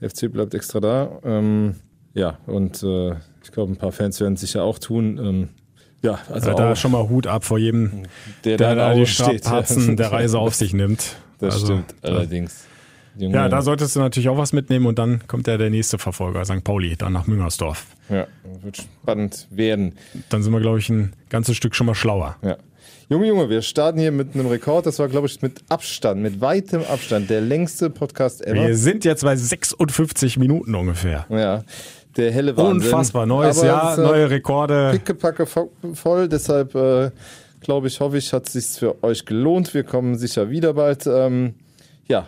Der FC bleibt extra da. Ähm, ja, und äh, ich glaube, ein paar Fans werden es sicher auch tun. Ähm, ja, also da auch, schon mal Hut ab vor jedem, der, der, da die. Strapazen der Reise auf sich nimmt. Das Also, stimmt, allerdings. Junge, Ja, da solltest du natürlich auch was mitnehmen und dann kommt ja der nächste Verfolger, St. Pauli, dann nach Müngersdorf. ja, wird spannend werden. Dann sind wir, glaube ich, ein ganzes Stück schon mal schlauer. Ja. Junge, Junge, wir starten hier mit einem Rekord. Das war, glaube ich, mit Abstand, mit weitem Abstand der längste Podcast ever. Wir sind jetzt bei 56 Minuten ungefähr. Ja, der helle Wahnsinn. Unfassbar, neues Aber Jahr, ist, äh, neue Rekorde. Pickepacke vo- voll, deshalb äh, glaube ich, hoffe ich, hat es sich für euch gelohnt. Wir kommen sicher wieder bald. Ähm, ja,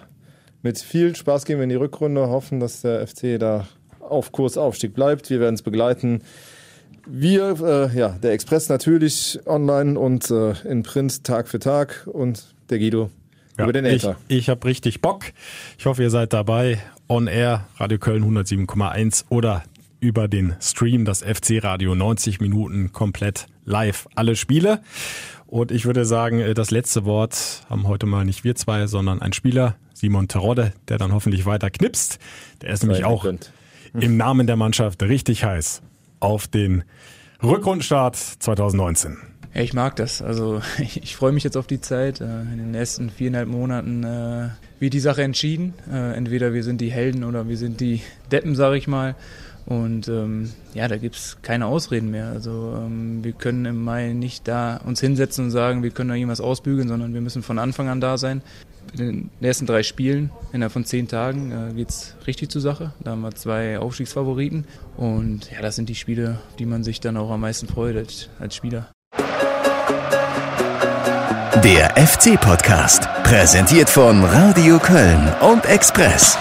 mit viel Spaß gehen wir in die Rückrunde, hoffen, dass der FC da auf Kurs Aufstieg bleibt. Wir werden es begleiten. Wir, äh, ja, der Express natürlich online und äh, in Print Tag für Tag und der Guido Ja, über den ich Äther. ich habe richtig Bock. Ich hoffe, ihr seid dabei. On Air, Radio Köln 107,1 oder über den Stream, das FC Radio 90 Minuten komplett live alle Spiele. Und ich würde sagen, äh, das letzte Wort haben heute mal nicht wir zwei, sondern ein Spieler, Simon Terodde, der dann hoffentlich weiter knipst. Der ist nämlich auch im Namen der Mannschaft richtig heiß auf den Rückrundenstart 2019. Ja, ich mag das. Also ich, ich freue mich jetzt auf die Zeit. Äh, In den nächsten viereinhalb Monaten äh, wird die Sache entschieden. Äh, Entweder wir sind die Helden oder wir sind die Deppen, sage ich mal. Und ähm, ja, da gibt's keine Ausreden mehr. Also ähm, wir können im Mai nicht da uns hinsetzen und sagen, wir können da irgendwas ausbügeln, sondern wir müssen von Anfang an da sein. In den ersten drei Spielen, innerhalb von zehn Tagen, äh, geht's richtig zur Sache. Da haben wir zwei Aufstiegsfavoriten. Und ja, das sind die Spiele, die man sich dann auch am meisten freut als, als Spieler. Der FC-Podcast, präsentiert von Radio Köln und Express.